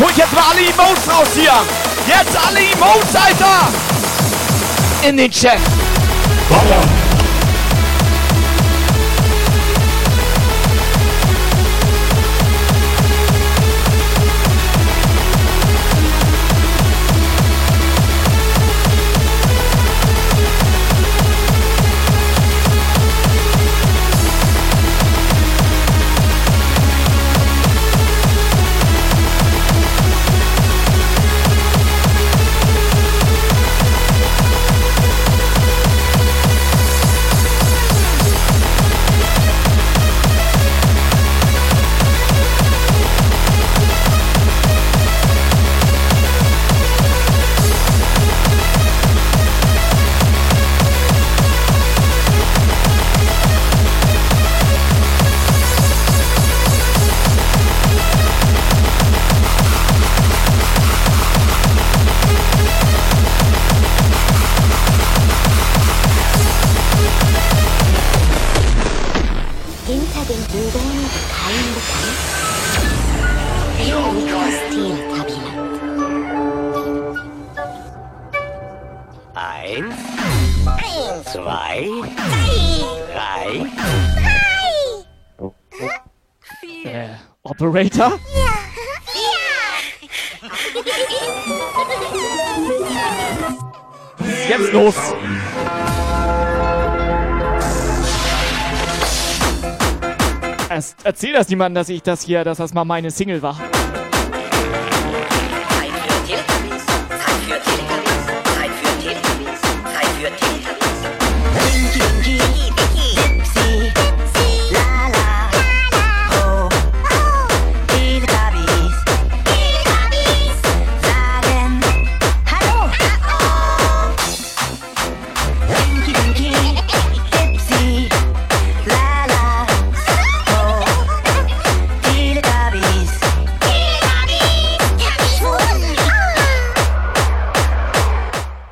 Holt jetzt mal alle Emotes raus hier. Jetzt alle Emotes, Alter. In den Chat. Ballern. Operator? Ja. ja. Jetzt los. Erzähl das niemandem, dass ich das hier, dass das mal meine Single war.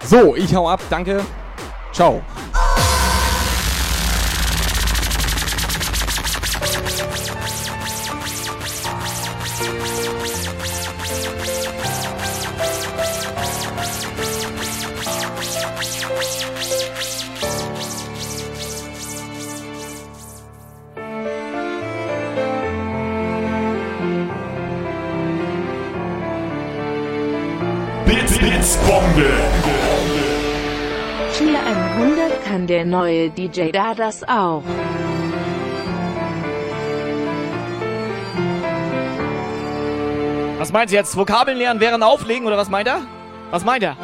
So, ich hau ab, danke. Ciao. Der neue DJ da das auch. Was meint ihr jetzt? Vokabeln lernen während Auflegen oder was meint er? Was meint er?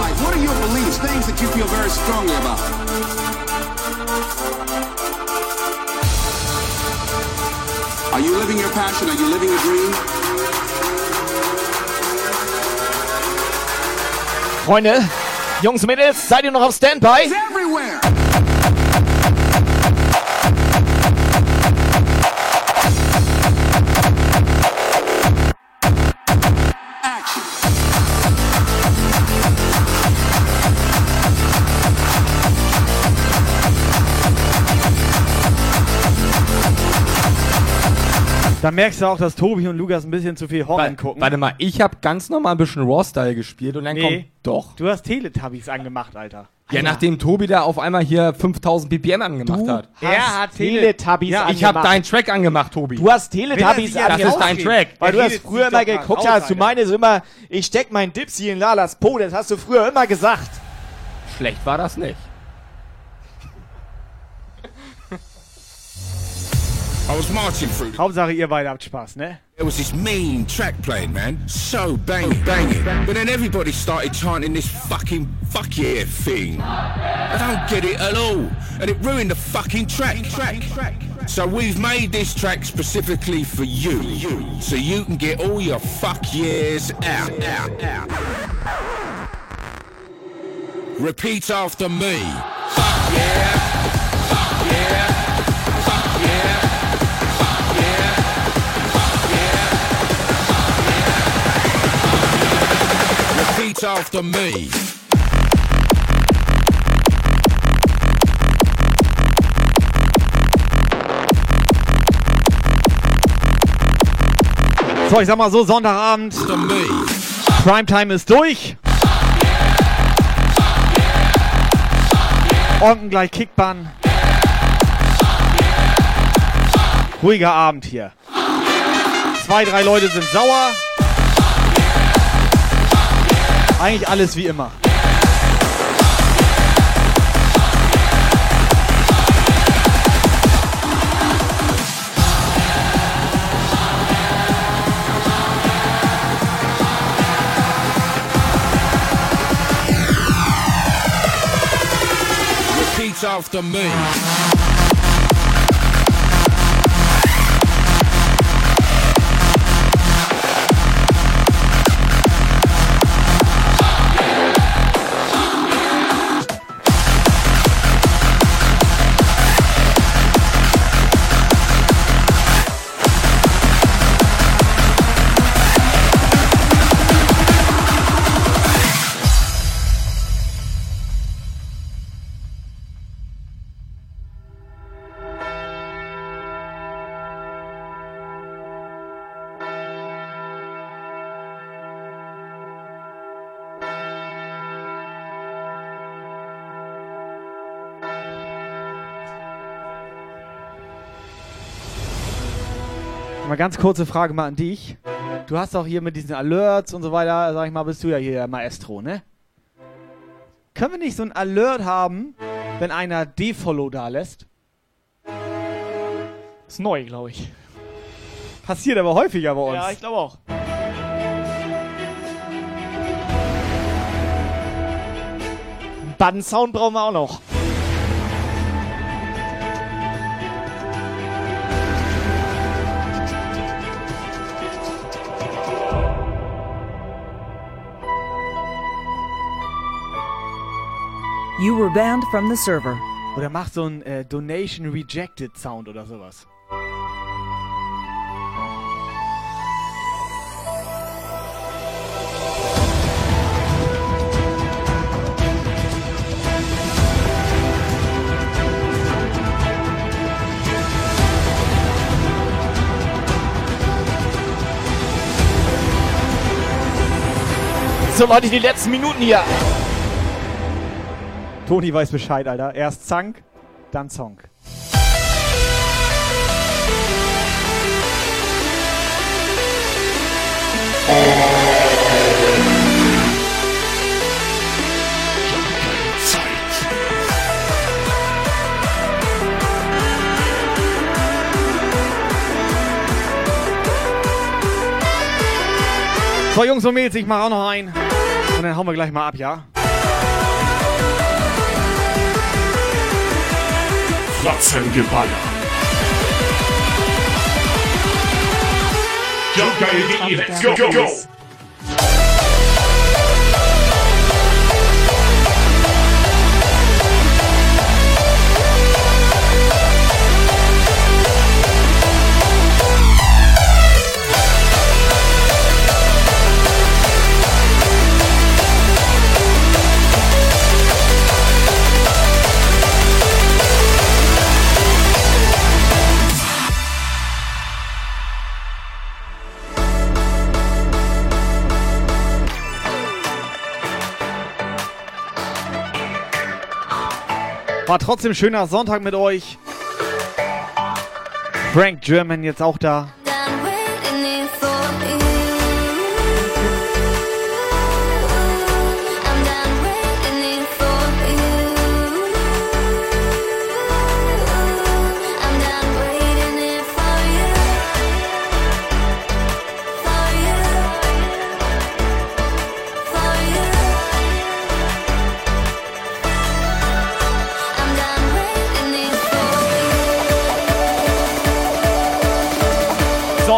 Life? What are your beliefs? Things that you feel very strongly about? Are you living your passion? Are you living a dream? Freunde, Jungs und Mädels, seid ihr noch auf Standby? Da merkst du auch, dass Tobi und Lukas ein bisschen zu viel Horror gucken. Warte mal, ich habe ganz normal ein bisschen Raw-Style gespielt und dann Nee. kommt doch. Du hast Teletubbies angemacht, Alter. Ja, nachdem Tobi da auf einmal hier 5000 BPM angemacht hat. Er hat Teletubbies Ja, ich habe deinen Track angemacht, Tobi. Du hast Teletubbies Das ist dein Track. Weil du das früher immer geguckt hast. Du meinst immer, ich steck mein Dipsy in Lalas Po. Das hast du früher immer gesagt. Schlecht war das nicht. I was marching through. Hauptsache ihr beide habt Spaß, ne? There was this mean track playing, man. So banging, banging. But then everybody started chanting this fucking fuck yeah thing. I don't get it at all. And it ruined the fucking track. track. So we've made this track specifically for you. So you can get all your fuck yeahs out, out, out. Repeat after me. Fuck yeah. Fuck yeah. Fuck yeah. Repeat after me. So, ich sag mal so, Sonntagabend. Primetime ist durch. Unten gleich Kickbann. Ruhiger Abend hier. Zwei, drei Leute sind sauer. Eigentlich alles wie immer. After me. Ganz kurze Frage mal an dich. Du hast auch hier mit diesen Alerts und so weiter, sag ich mal, bist du ja hier Maestro, ne? Können wir nicht so ein Alert haben, wenn einer Defollow da lässt? Ist neu, glaube ich. Passiert aber häufiger bei uns. Ja, ich glaube auch. Button-Sound brauchen wir auch noch. You were banned from the server. Oder macht so ein äh, Donation Rejected Sound oder sowas. So Leute, die letzten Minuten hier. Toni weiß Bescheid, Alter. Erst Zank, dann Song. So, Jungs und Mädels, ich mach auch noch ein. Und dann hauen wir gleich mal ab, ja? Flatzengeballer. Jumpgeil.de, let's go, go, go! War trotzdem schöner Sonntag mit euch. Frank German jetzt auch da.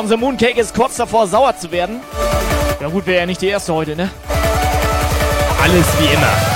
So, unser Mooncake ist kurz davor, sauer zu werden. Ja gut, wäre ja nicht die erste heute, ne? Alles wie immer.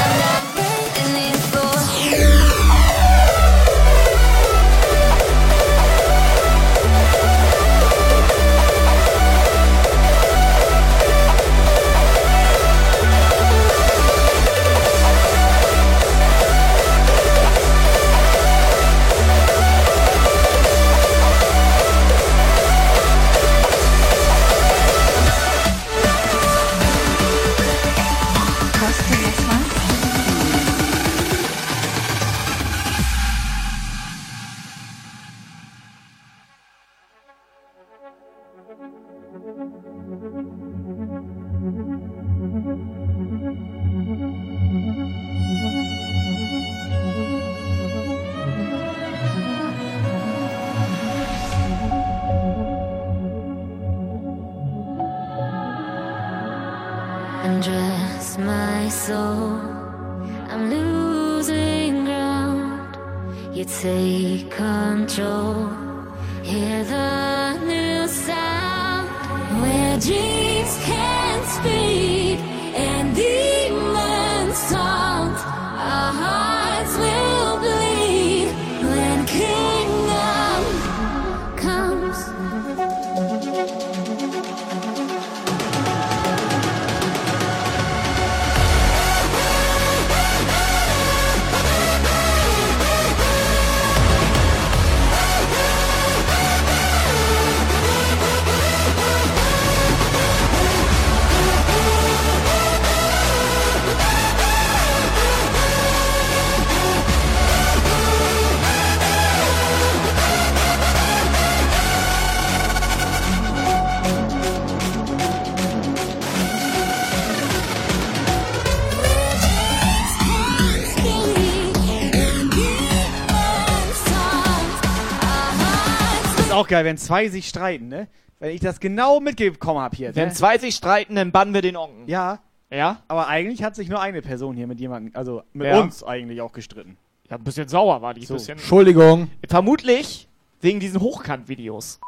Auch geil, wenn zwei sich streiten, ne? Wenn ich das genau mitbekommen habe hier. Wenn ne? zwei sich streiten, dann bannen wir den Onken. Ja. Ja? Aber eigentlich hat sich nur eine Person hier mit jemandem, also mit Ja. uns eigentlich auch gestritten. Ja, ein bisschen sauer war die. So. Bisschen, Entschuldigung. Vermutlich wegen diesen Hochkant-Videos.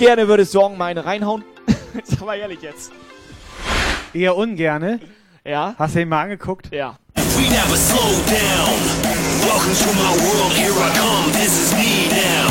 Gerne würdest du Onken mal eine reinhauen? Sag mal ehrlich jetzt. Eher ungerne. Ja. Hast du ihn mal angeguckt? Ja. We never slow down. Welcome to my world, here I come, this is me now.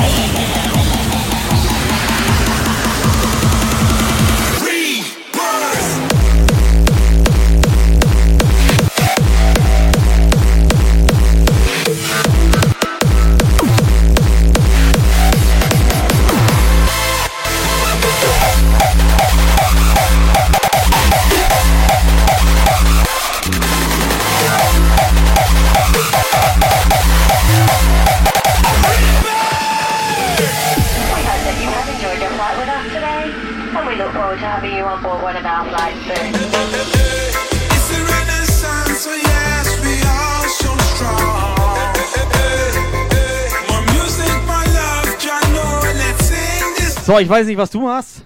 So, ich weiß nicht, was du machst.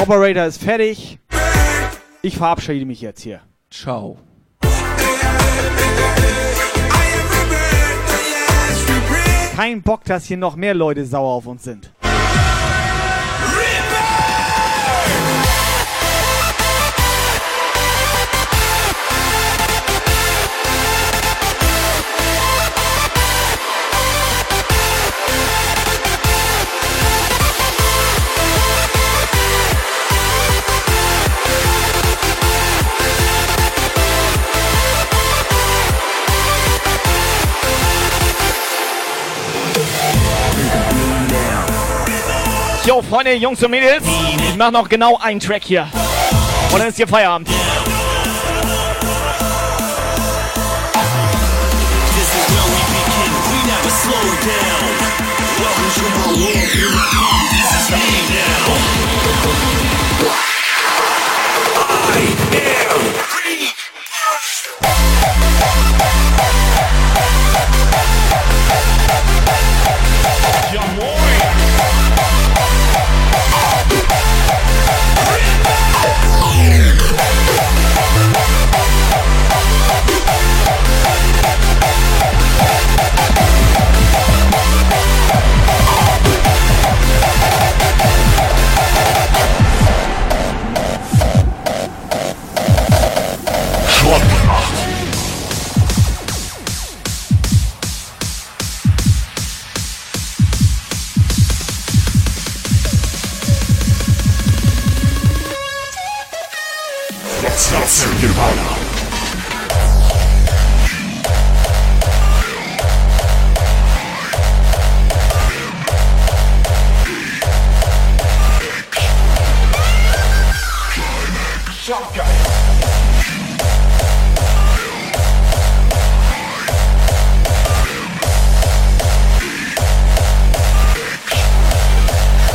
Operator ist fertig. Ich verabschiede mich jetzt hier. Ciao. Kein Bock, dass hier noch mehr Leute sauer auf uns sind. Jo, Freunde, Jungs und Mädels, ich mach noch genau einen Track hier. Und dann ist hier Feierabend. This is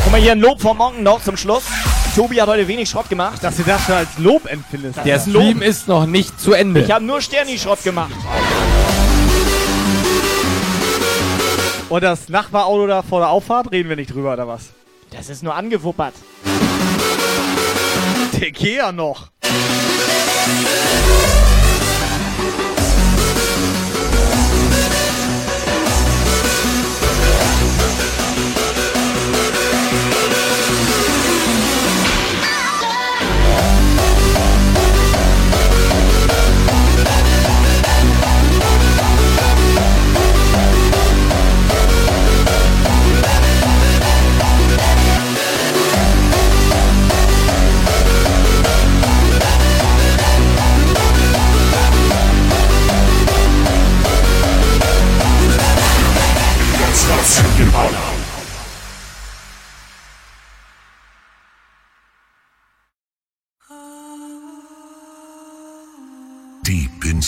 Guck mal hier ein Lob vom Monken noch zum Schluss. Tobi hat heute wenig Schrott gemacht. Dass du das schon als Lob empfindest. Der. Stream ist noch nicht zu Ende. Ich habe nur Sterni-Schrott gemacht. Und das Nachbarauto da vor der Auffahrt, reden wir nicht drüber, oder was? Das ist nur angewuppert. Der geht ja noch.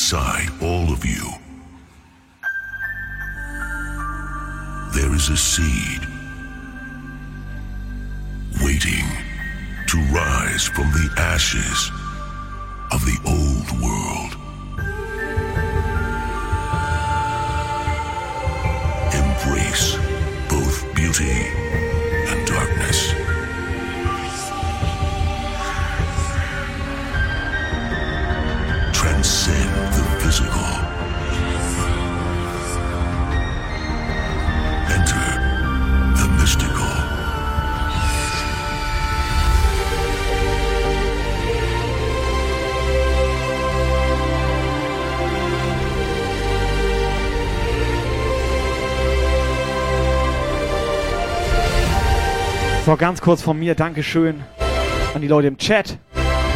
Inside all of you, there is a seed waiting to rise from the ashes of the old world. Embrace both beauty So, ganz kurz von mir, Dankeschön an die Leute im Chat.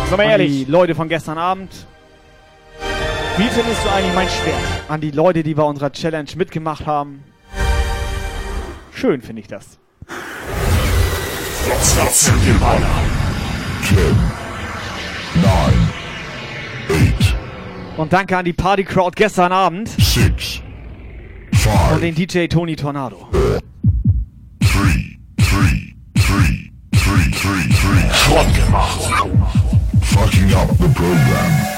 Sag mal an ehrlich. die Leute von gestern Abend. Wie findest du eigentlich mein Schwert? An die Leute, die bei unserer Challenge mitgemacht haben. Schön finde ich das. Jetzt wird's geballert. Ten, nine, eight, Und danke an die Party Crowd gestern Abend. six, Und five, den DJ Tony Tornado. three, Fucking up the program.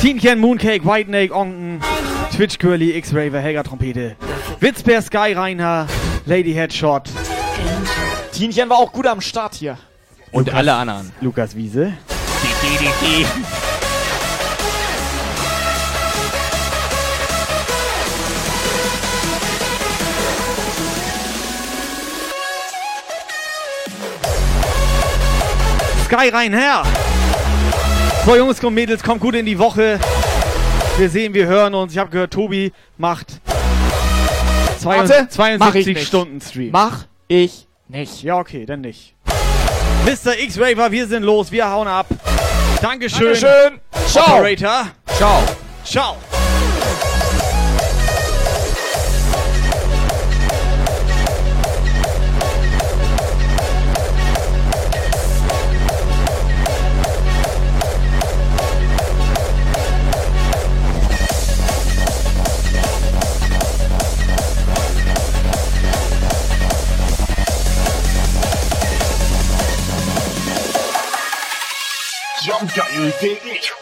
Tienchen, Mooncake, White Snake, Onken, Twitch Curly, X-Raver, Helga Trompete, Witzbär, Sky Reiner, Lady Headshot, Tienchen war auch gut am Start hier. Und alle anderen. Lukas Wiese. Sky rein her! So Jungs und Mädels, kommt gut in die Woche. Wir sehen, wir hören uns. Ich habe gehört, Tobi macht Warte, 22, mach ich 72 nicht. Stunden Stream. Mach ich nicht. Ja, okay, dann nicht. Mr. X-Raver, wir sind los, wir hauen ab. Dankeschön. Dankeschön. Ciao. Operator. Ciao. Ciao. Jump geil.de to be continued.